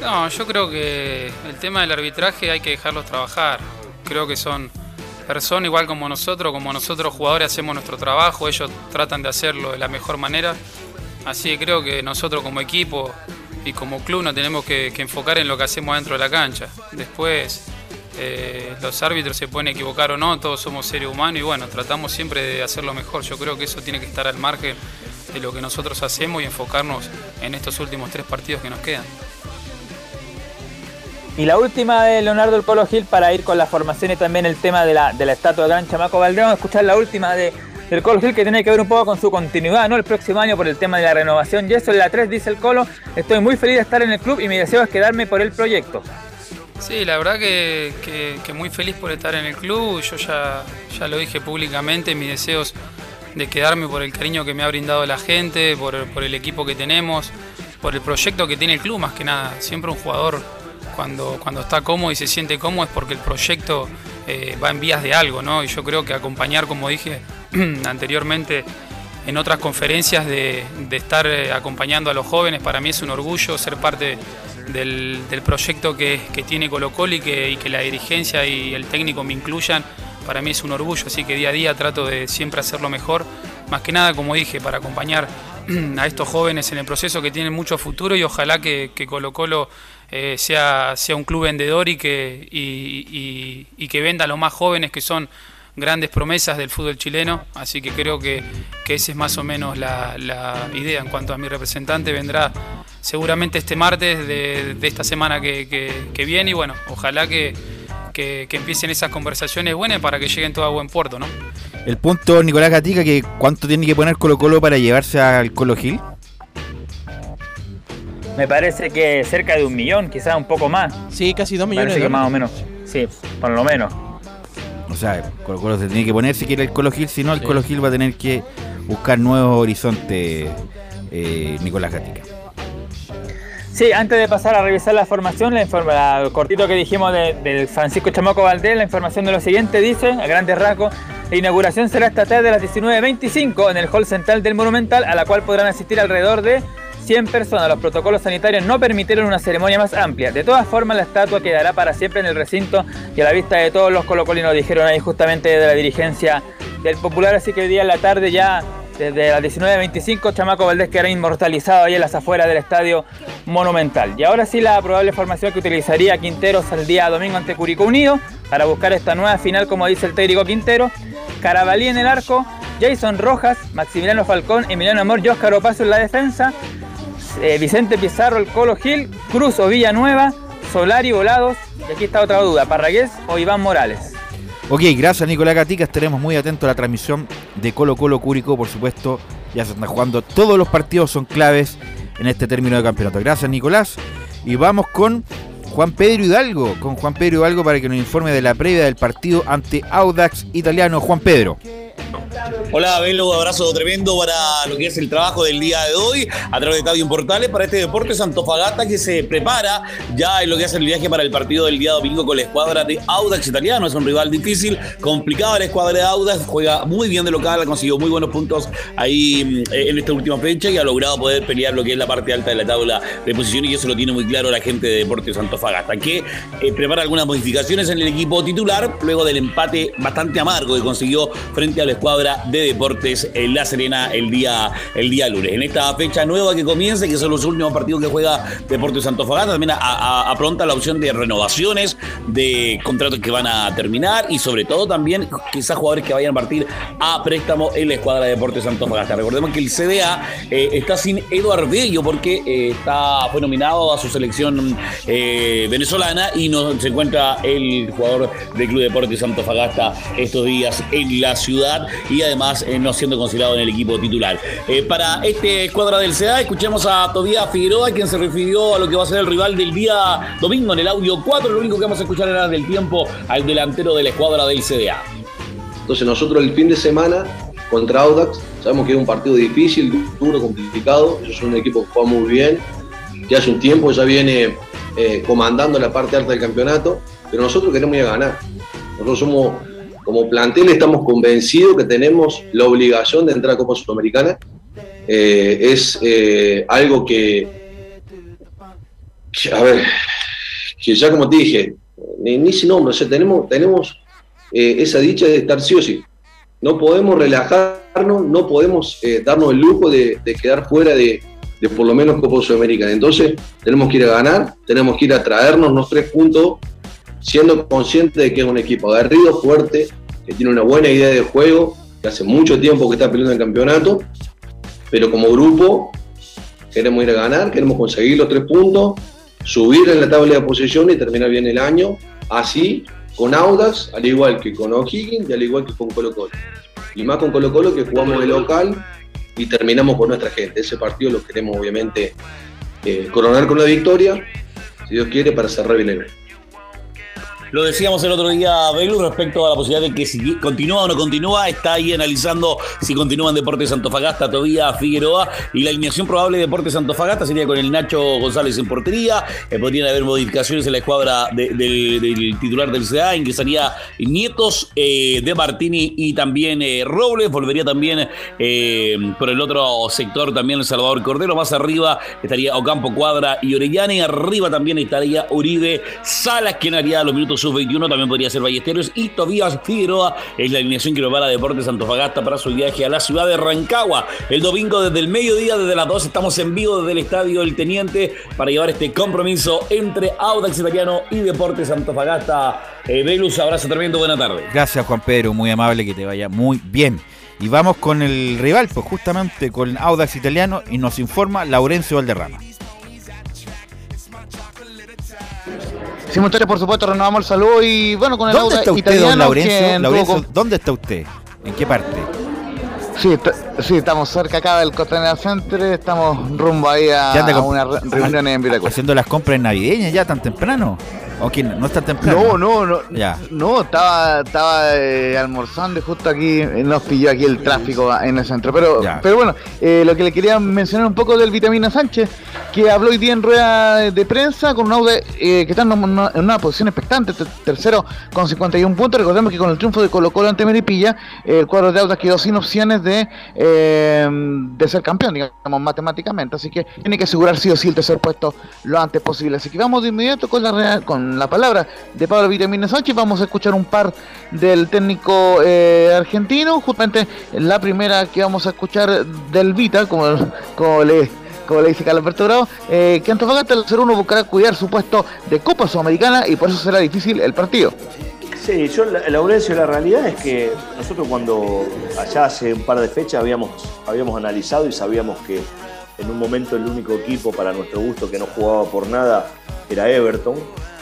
No, yo creo que el tema del arbitraje hay que dejarlos trabajar. Creo que son personas igual como nosotros, como nosotros jugadores hacemos nuestro trabajo, ellos tratan de hacerlo de la mejor manera. Así que creo que nosotros como equipo y como club nos tenemos que, que enfocar en lo que hacemos dentro de la cancha. Después eh, los árbitros se pueden equivocar o no, todos somos seres humanos y bueno, tratamos siempre de hacerlo mejor. Yo creo que eso tiene que estar al margen de lo que nosotros hacemos y enfocarnos en estos últimos tres partidos que nos quedan. Y la última de Leonardo el Colo Gil para ir con la formación y también el tema de la, de la estatua de Gran Chamaco Valdés. Escuchar la última de, del Colo Gil que tiene que ver un poco con su continuidad, ¿no? El próximo año por el tema de la renovación. Y eso en la 3 dice el Colo, estoy muy feliz de estar en el club y mi deseo es quedarme por el proyecto. Sí, la verdad que, que- que muy feliz por estar en el club. Yo ya, ya lo dije públicamente, mis deseos de quedarme por el cariño que me ha brindado la gente, por, por el equipo que tenemos, por el proyecto que tiene el club, más que nada. Siempre un jugador cuando, cuando está cómodo y se siente cómodo es porque el proyecto eh, va en vías de algo, ¿no? Y yo creo que acompañar, como dije anteriormente, en otras conferencias de, estar eh, acompañando a los jóvenes, para mí es un orgullo ser parte del, proyecto que, que tiene Colo Colo y que, y que la dirigencia y el técnico me incluyan, para mí es un orgullo, así que día a día trato de siempre hacerlo mejor, más que nada, como dije, para acompañar a estos jóvenes en el proceso que tienen mucho futuro y ojalá que, que Colo Colo eh, sea, sea un club vendedor y que, y, que venda a los más jóvenes que son grandes promesas del fútbol chileno, así que creo que, que esa es más o menos la, idea. En cuanto a mi representante, vendrá seguramente este martes de, de esta semana que, que- viene y bueno, ojalá que, que- que empiecen esas conversaciones buenas para que lleguen todo a buen puerto, ¿no? El punto, Nicolás Gatica, que cuánto tiene que poner Colo Colo para llevarse al Colo Gil. Me parece que cerca de un millón, quizás un poco más. Sí, casi dos millones Parece de que más o menos. Sí, por lo menos. O sea, Colo Colo se tiene que poner si quiere el Colo Gil, si no, el Sí. Colo Gil va a tener que buscar nuevos horizontes, eh, Nicolás Gatica. Sí, antes de pasar a revisar la formación, la informa, la- el cortito que dijimos de- del Francisco Chamaco Valdés, la información de lo siguiente dice, a grandes rasgos, la inauguración será esta tarde a las 19.25 en el hall central del Monumental, a la cual podrán asistir alrededor de 100 personas. Los protocolos sanitarios no permitieron una ceremonia más amplia. De todas formas, la estatua quedará para siempre en el recinto y a la vista de todos los colocolinos, dijeron ahí justamente de la dirigencia del Popular, así que hoy día en la tarde ya desde las 19.25 Chamaco Valdés quedará inmortalizado ahí en las afueras del estadio Monumental. Y ahora sí la probable formación que utilizaría Quinteros el día domingo ante Curicó Unido para buscar esta nueva final como dice el técnico Quintero. Carabalí en el arco, Jason Rojas, Maximiliano Falcón, Emiliano Amor y Óscar Opaso en la defensa. Eh, Vicente Pizarro, el Colo Gil, Cruz o Villanueva, Solari Volados. Y aquí está otra duda, Parragués o Iván Morales. Ok, gracias Nicolás Gatica, estaremos muy atentos a la transmisión de Colo Colo Cúrico, por supuesto, ya se están jugando, todos los partidos son claves en este término de campeonato. Gracias Nicolás, y vamos con Juan Pedro Hidalgo, con Juan Pedro Hidalgo para que nos informe de la previa del partido ante Audax Italiano. Juan Pedro. Hola, Belo, abrazo tremendo para lo que es el trabajo del día de hoy a través de Estadio Portales para este deporte Santofagasta que se prepara ya en lo que hace el viaje para el partido del día domingo con la escuadra de Audax Italiano. Es un rival difícil, complicado la escuadra de Audax, juega muy bien de local, ha conseguido muy buenos puntos ahí mm, en esta última fecha y ha logrado poder pelear lo que es la parte alta de la tabla de posiciones y eso lo tiene muy claro la gente de Deportes Santofagasta, que eh, prepara algunas modificaciones en el equipo titular luego del empate bastante amargo que consiguió frente a la escuadra de Deportes en La Serena el día, el día lunes. En esta fecha nueva que comienza, que son los últimos partidos que juega Deportes Santofagasta, también apronta la opción de renovaciones, de contratos que van a terminar y sobre todo también quizás jugadores que vayan a partir a préstamo en la escuadra de Deportes Santofagasta. Recordemos que el CDA eh, está sin Eduard Bello porque eh, está, fue nominado a su selección eh, venezolana y no se encuentra el jugador del Club Deportes Santofagasta estos días en la ciudad y además eh, no siendo considerado en el equipo titular. Eh, para este escuadra del CDA escuchemos a Tobías Figueroa quien se refirió a lo que va a ser el rival del día domingo en el audio 4. Lo único que vamos a escuchar era del tiempo al delantero de la escuadra del CDA. Entonces nosotros el fin de semana contra Audax, sabemos que es un partido difícil, duro, complicado, ellos son un equipo que juega muy bien, que hace un tiempo ya viene eh, comandando la parte alta del campeonato, pero nosotros queremos ir a ganar. Nosotros somos, como plantel, estamos convencidos que tenemos la obligación de entrar a Copa Sudamericana. Eh, es eh, algo que, a ver, que ya como te dije, ni, sin nombre, o sea, tenemos, tenemos eh, esa dicha de estar sí o sí. No podemos relajarnos, no podemos darnos el lujo de, de quedar fuera de, de por lo menos Copa Sudamericana. Entonces, tenemos que ir a ganar, tenemos que ir a traernos los tres puntos, siendo conscientes de que es un equipo aguerrido, fuerte, que tiene una buena idea de juego, que hace mucho tiempo que está peleando el campeonato, pero como grupo queremos ir a ganar, queremos conseguir los tres puntos, subir en la tabla de posición y terminar bien el año, así con Audax, al igual que con O'Higgins y al igual que con Colo Colo. Y más con Colo Colo que jugamos de local y terminamos con nuestra gente. Ese partido lo queremos obviamente eh, coronar con una victoria, si Dios quiere, para cerrar bien el año. Lo decíamos el otro día, Belu, respecto a la posibilidad de que si continúa o no continúa, está ahí analizando si continúa en Deportes Santofagasta, Tobía, Figueroa, y la alineación probable de Deportes Santofagasta sería con el Nacho González en portería, eh, podrían haber modificaciones en la escuadra de- del, titular del CDA, ingresaría Nietos eh, de Martini y también eh, Robles, volvería también por el otro sector también el Salvador Cordero, más arriba estaría Ocampo Cuadra y Orellana, y arriba también estaría Uribe Salas, quien haría los minutos sub-21, también podría ser Ballesteros, y Tobías Figueroa es la alineación que prepara Deportes Antofagasta para su viaje a la ciudad de Rancagua. El domingo desde el mediodía, desde las 2, estamos en vivo desde el Estadio El Teniente para llevar este compromiso entre Audax Italiano y Deportes Antofagasta. Eh, abrazo tremendo, buena tarde. Gracias Juan Pedro, muy amable, que te vaya muy bien. Y vamos con el rival, pues justamente con Audax Italiano y nos informa Laurencio Valderrama. Simultáneo, por supuesto, renovamos el saludo y bueno, con el ¿Dónde está usted, don Laurencio? con- ¿Dónde está usted? ¿En qué parte? Sí, sí, estamos cerca acá del Costanera Center, estamos rumbo ahí a, ¿Qué anda a con- una re- reunión en Viracua. ¿Haciendo las compras navideñas ya tan temprano? ¿No es tan temprano? No, no, no. Ya. No, estaba, estaba eh, almorzando y justo aquí eh, nos pilló aquí el tráfico en el centro. Pero, Ya. pero bueno, eh, lo que le quería mencionar un poco del Vitamina Sánchez, que habló hoy día en rueda de prensa con un audio eh, que está en una, en una posición expectante, ter- tercero con 51 puntos. Recordemos que con el triunfo de Colo Colo ante Meripilla, el cuadro de Audax quedó sin opciones de, eh, de ser campeón, digamos, matemáticamente. Así que tiene que asegurar sí o sí el tercer puesto lo antes posible. Así que vamos de inmediato con la, rea- la palabra de Pablo Vitamina Sánchez. Vamos a escuchar un par del técnico eh, argentino. Justamente la primera que vamos a escuchar del Vita, como, como le como le dice Carlos Alberto Bravo, eh, que Antofagasta al 0-1 buscará cuidar su puesto de Copa Sudamericana y por eso será difícil el partido. Sí, yo, la- Laurencio, la realidad es que nosotros cuando allá hace un par de fechas habíamos, habíamos analizado y sabíamos que en un momento el único equipo para nuestro gusto que no jugaba por nada era Everton,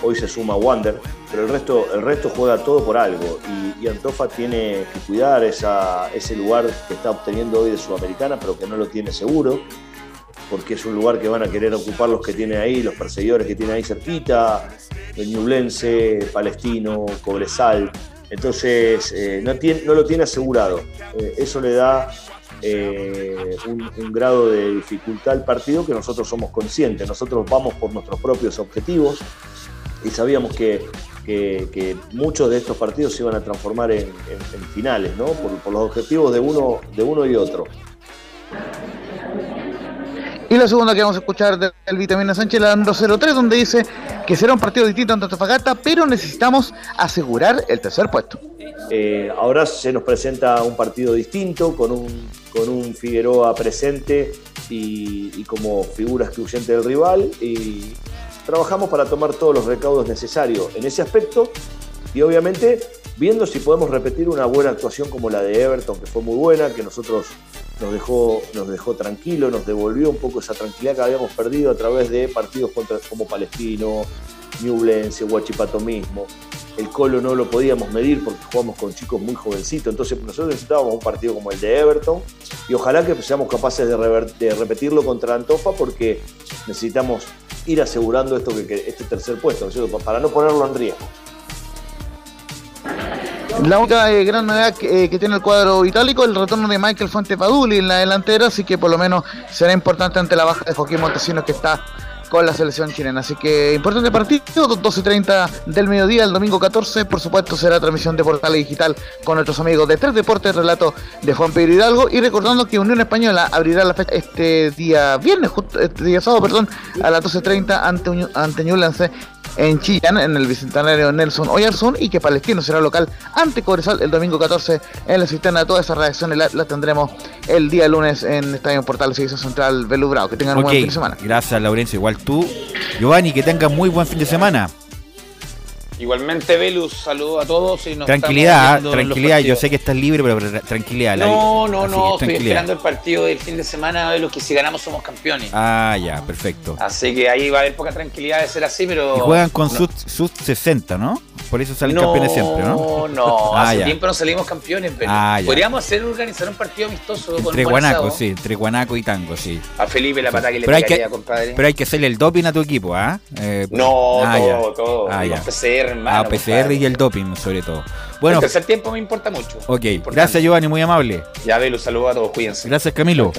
hoy se suma Wander, pero el resto, el resto juega todo por algo y, Antofa tiene que cuidar esa, ese lugar que está obteniendo hoy de Sudamericana, pero que no lo tiene seguro. porque es un lugar que van a querer ocupar los que tiene ahí, los perseguidores que tiene ahí cerquita, el Ñublense, Palestino, Cobresal. Entonces, eh, no, tiene- lo tiene asegurado. Eh, eso le da eh, un grado de dificultad al partido que nosotros somos conscientes. Nosotros vamos por nuestros propios objetivos y sabíamos que, que- que muchos de estos partidos se iban a transformar en, en- en finales, ¿no? Por, por los objetivos de uno, de uno y otro. Y la segunda que vamos a escuchar del Vitamina Sánchez, la 203, donde dice que será un partido distinto ante Antofagasta, pero necesitamos asegurar el tercer puesto. Eh, ahora se nos presenta un partido distinto, con un, con un Figueroa presente y, y como figura excluyente del rival. Y trabajamos para tomar todos los recaudos necesarios en ese aspecto y obviamente viendo si podemos repetir una buena actuación como la de Everton, que fue muy buena, que nosotros nos dejó, nos dejó tranquilo, nos devolvió un poco esa tranquilidad que habíamos perdido a través de partidos contra, como Palestino, Newblense, Huachipato mismo. El Colo no lo podíamos medir porque jugamos con chicos muy jovencitos, entonces nosotros necesitábamos un partido como el de Everton y ojalá que seamos capaces de, repetirlo contra Antofa porque necesitamos ir asegurando esto que, este tercer puesto, ¿no es para no ponerlo en riesgo. La única eh, gran novedad que, eh, que tiene el cuadro itálico el retorno de Michael Fuente Paduli en la delantera, así que por lo menos será importante ante la baja de Joaquín Montesinos que está con la selección chilena. Así que importante partido, 12.30 del mediodía, el domingo 14, por supuesto será transmisión de Portales Digital con nuestros amigos de Tres Deportes, relato de Juan Pedro Hidalgo y recordando que Unión Española abrirá la fecha este día viernes, justo- este día sábado, perdón, a las 12.30 ante, ante Ñublense en Chillán, en el bicentenario Nelson Oyarzún, y que Palestino será local ante Cobresal el domingo 14 en la cisterna. Todas esas reacciones las tendremos el día lunes en Estadio Portal Servicio Central Belubrao. Que tengan un buen fin de semana. gracias Laurencio, igual tú. Giovanni, que tengas muy buen fin de semana. Igualmente, Velus, saludo a todos. Y nos Tranquilidad, ah, tranquilidad, yo sé que estás libre, pero tra- tranquilidad. No, no, no, estoy esperando el partido del fin de semana, Velus, que si ganamos somos campeones. Ah, ya, perfecto. Así que ahí va a haber poca tranquilidad de ser así, pero. Y juegan con no, sus, sus 60, ¿no? Por eso salen no, campeones siempre, ¿no? No, Ah, hace ya. tiempo no salimos campeones, pero Ah, ya. podríamos hacer organizar un partido amistoso con Entre guanaco, sí, entre guanaco y tango, sí. A Felipe la pata que le Pero hay, pegaría, que, compadre. pero hay que hacerle el doping a tu equipo, ¿ah? Eh, No, ah, todo, ya. todo. Ah, ya. PCR, hermano, Ah, PCR compadre. y el doping, sobre todo. Bueno, el tercer tiempo me importa mucho. ok. Gracias, Giovanni, muy amable. Ya, Velus, saludos a todos, cuídense. Gracias, Camilo.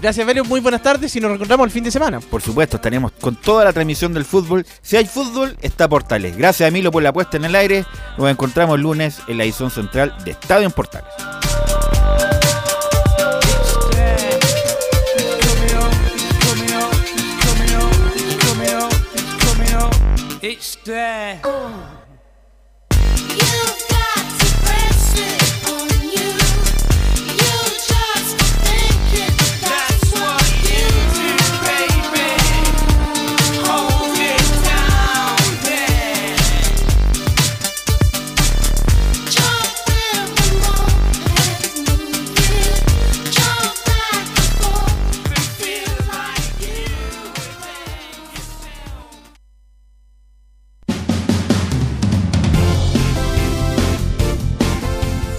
Gracias, Velio. Muy buenas tardes y nos reencontramos el fin de semana. Por supuesto, estaremos con toda la transmisión del fútbol. Si hay fútbol, está Portales. Gracias, Emilio, por la puesta en el aire. Nos encontramos el lunes en la edición central de Estadio en Portales. It's there.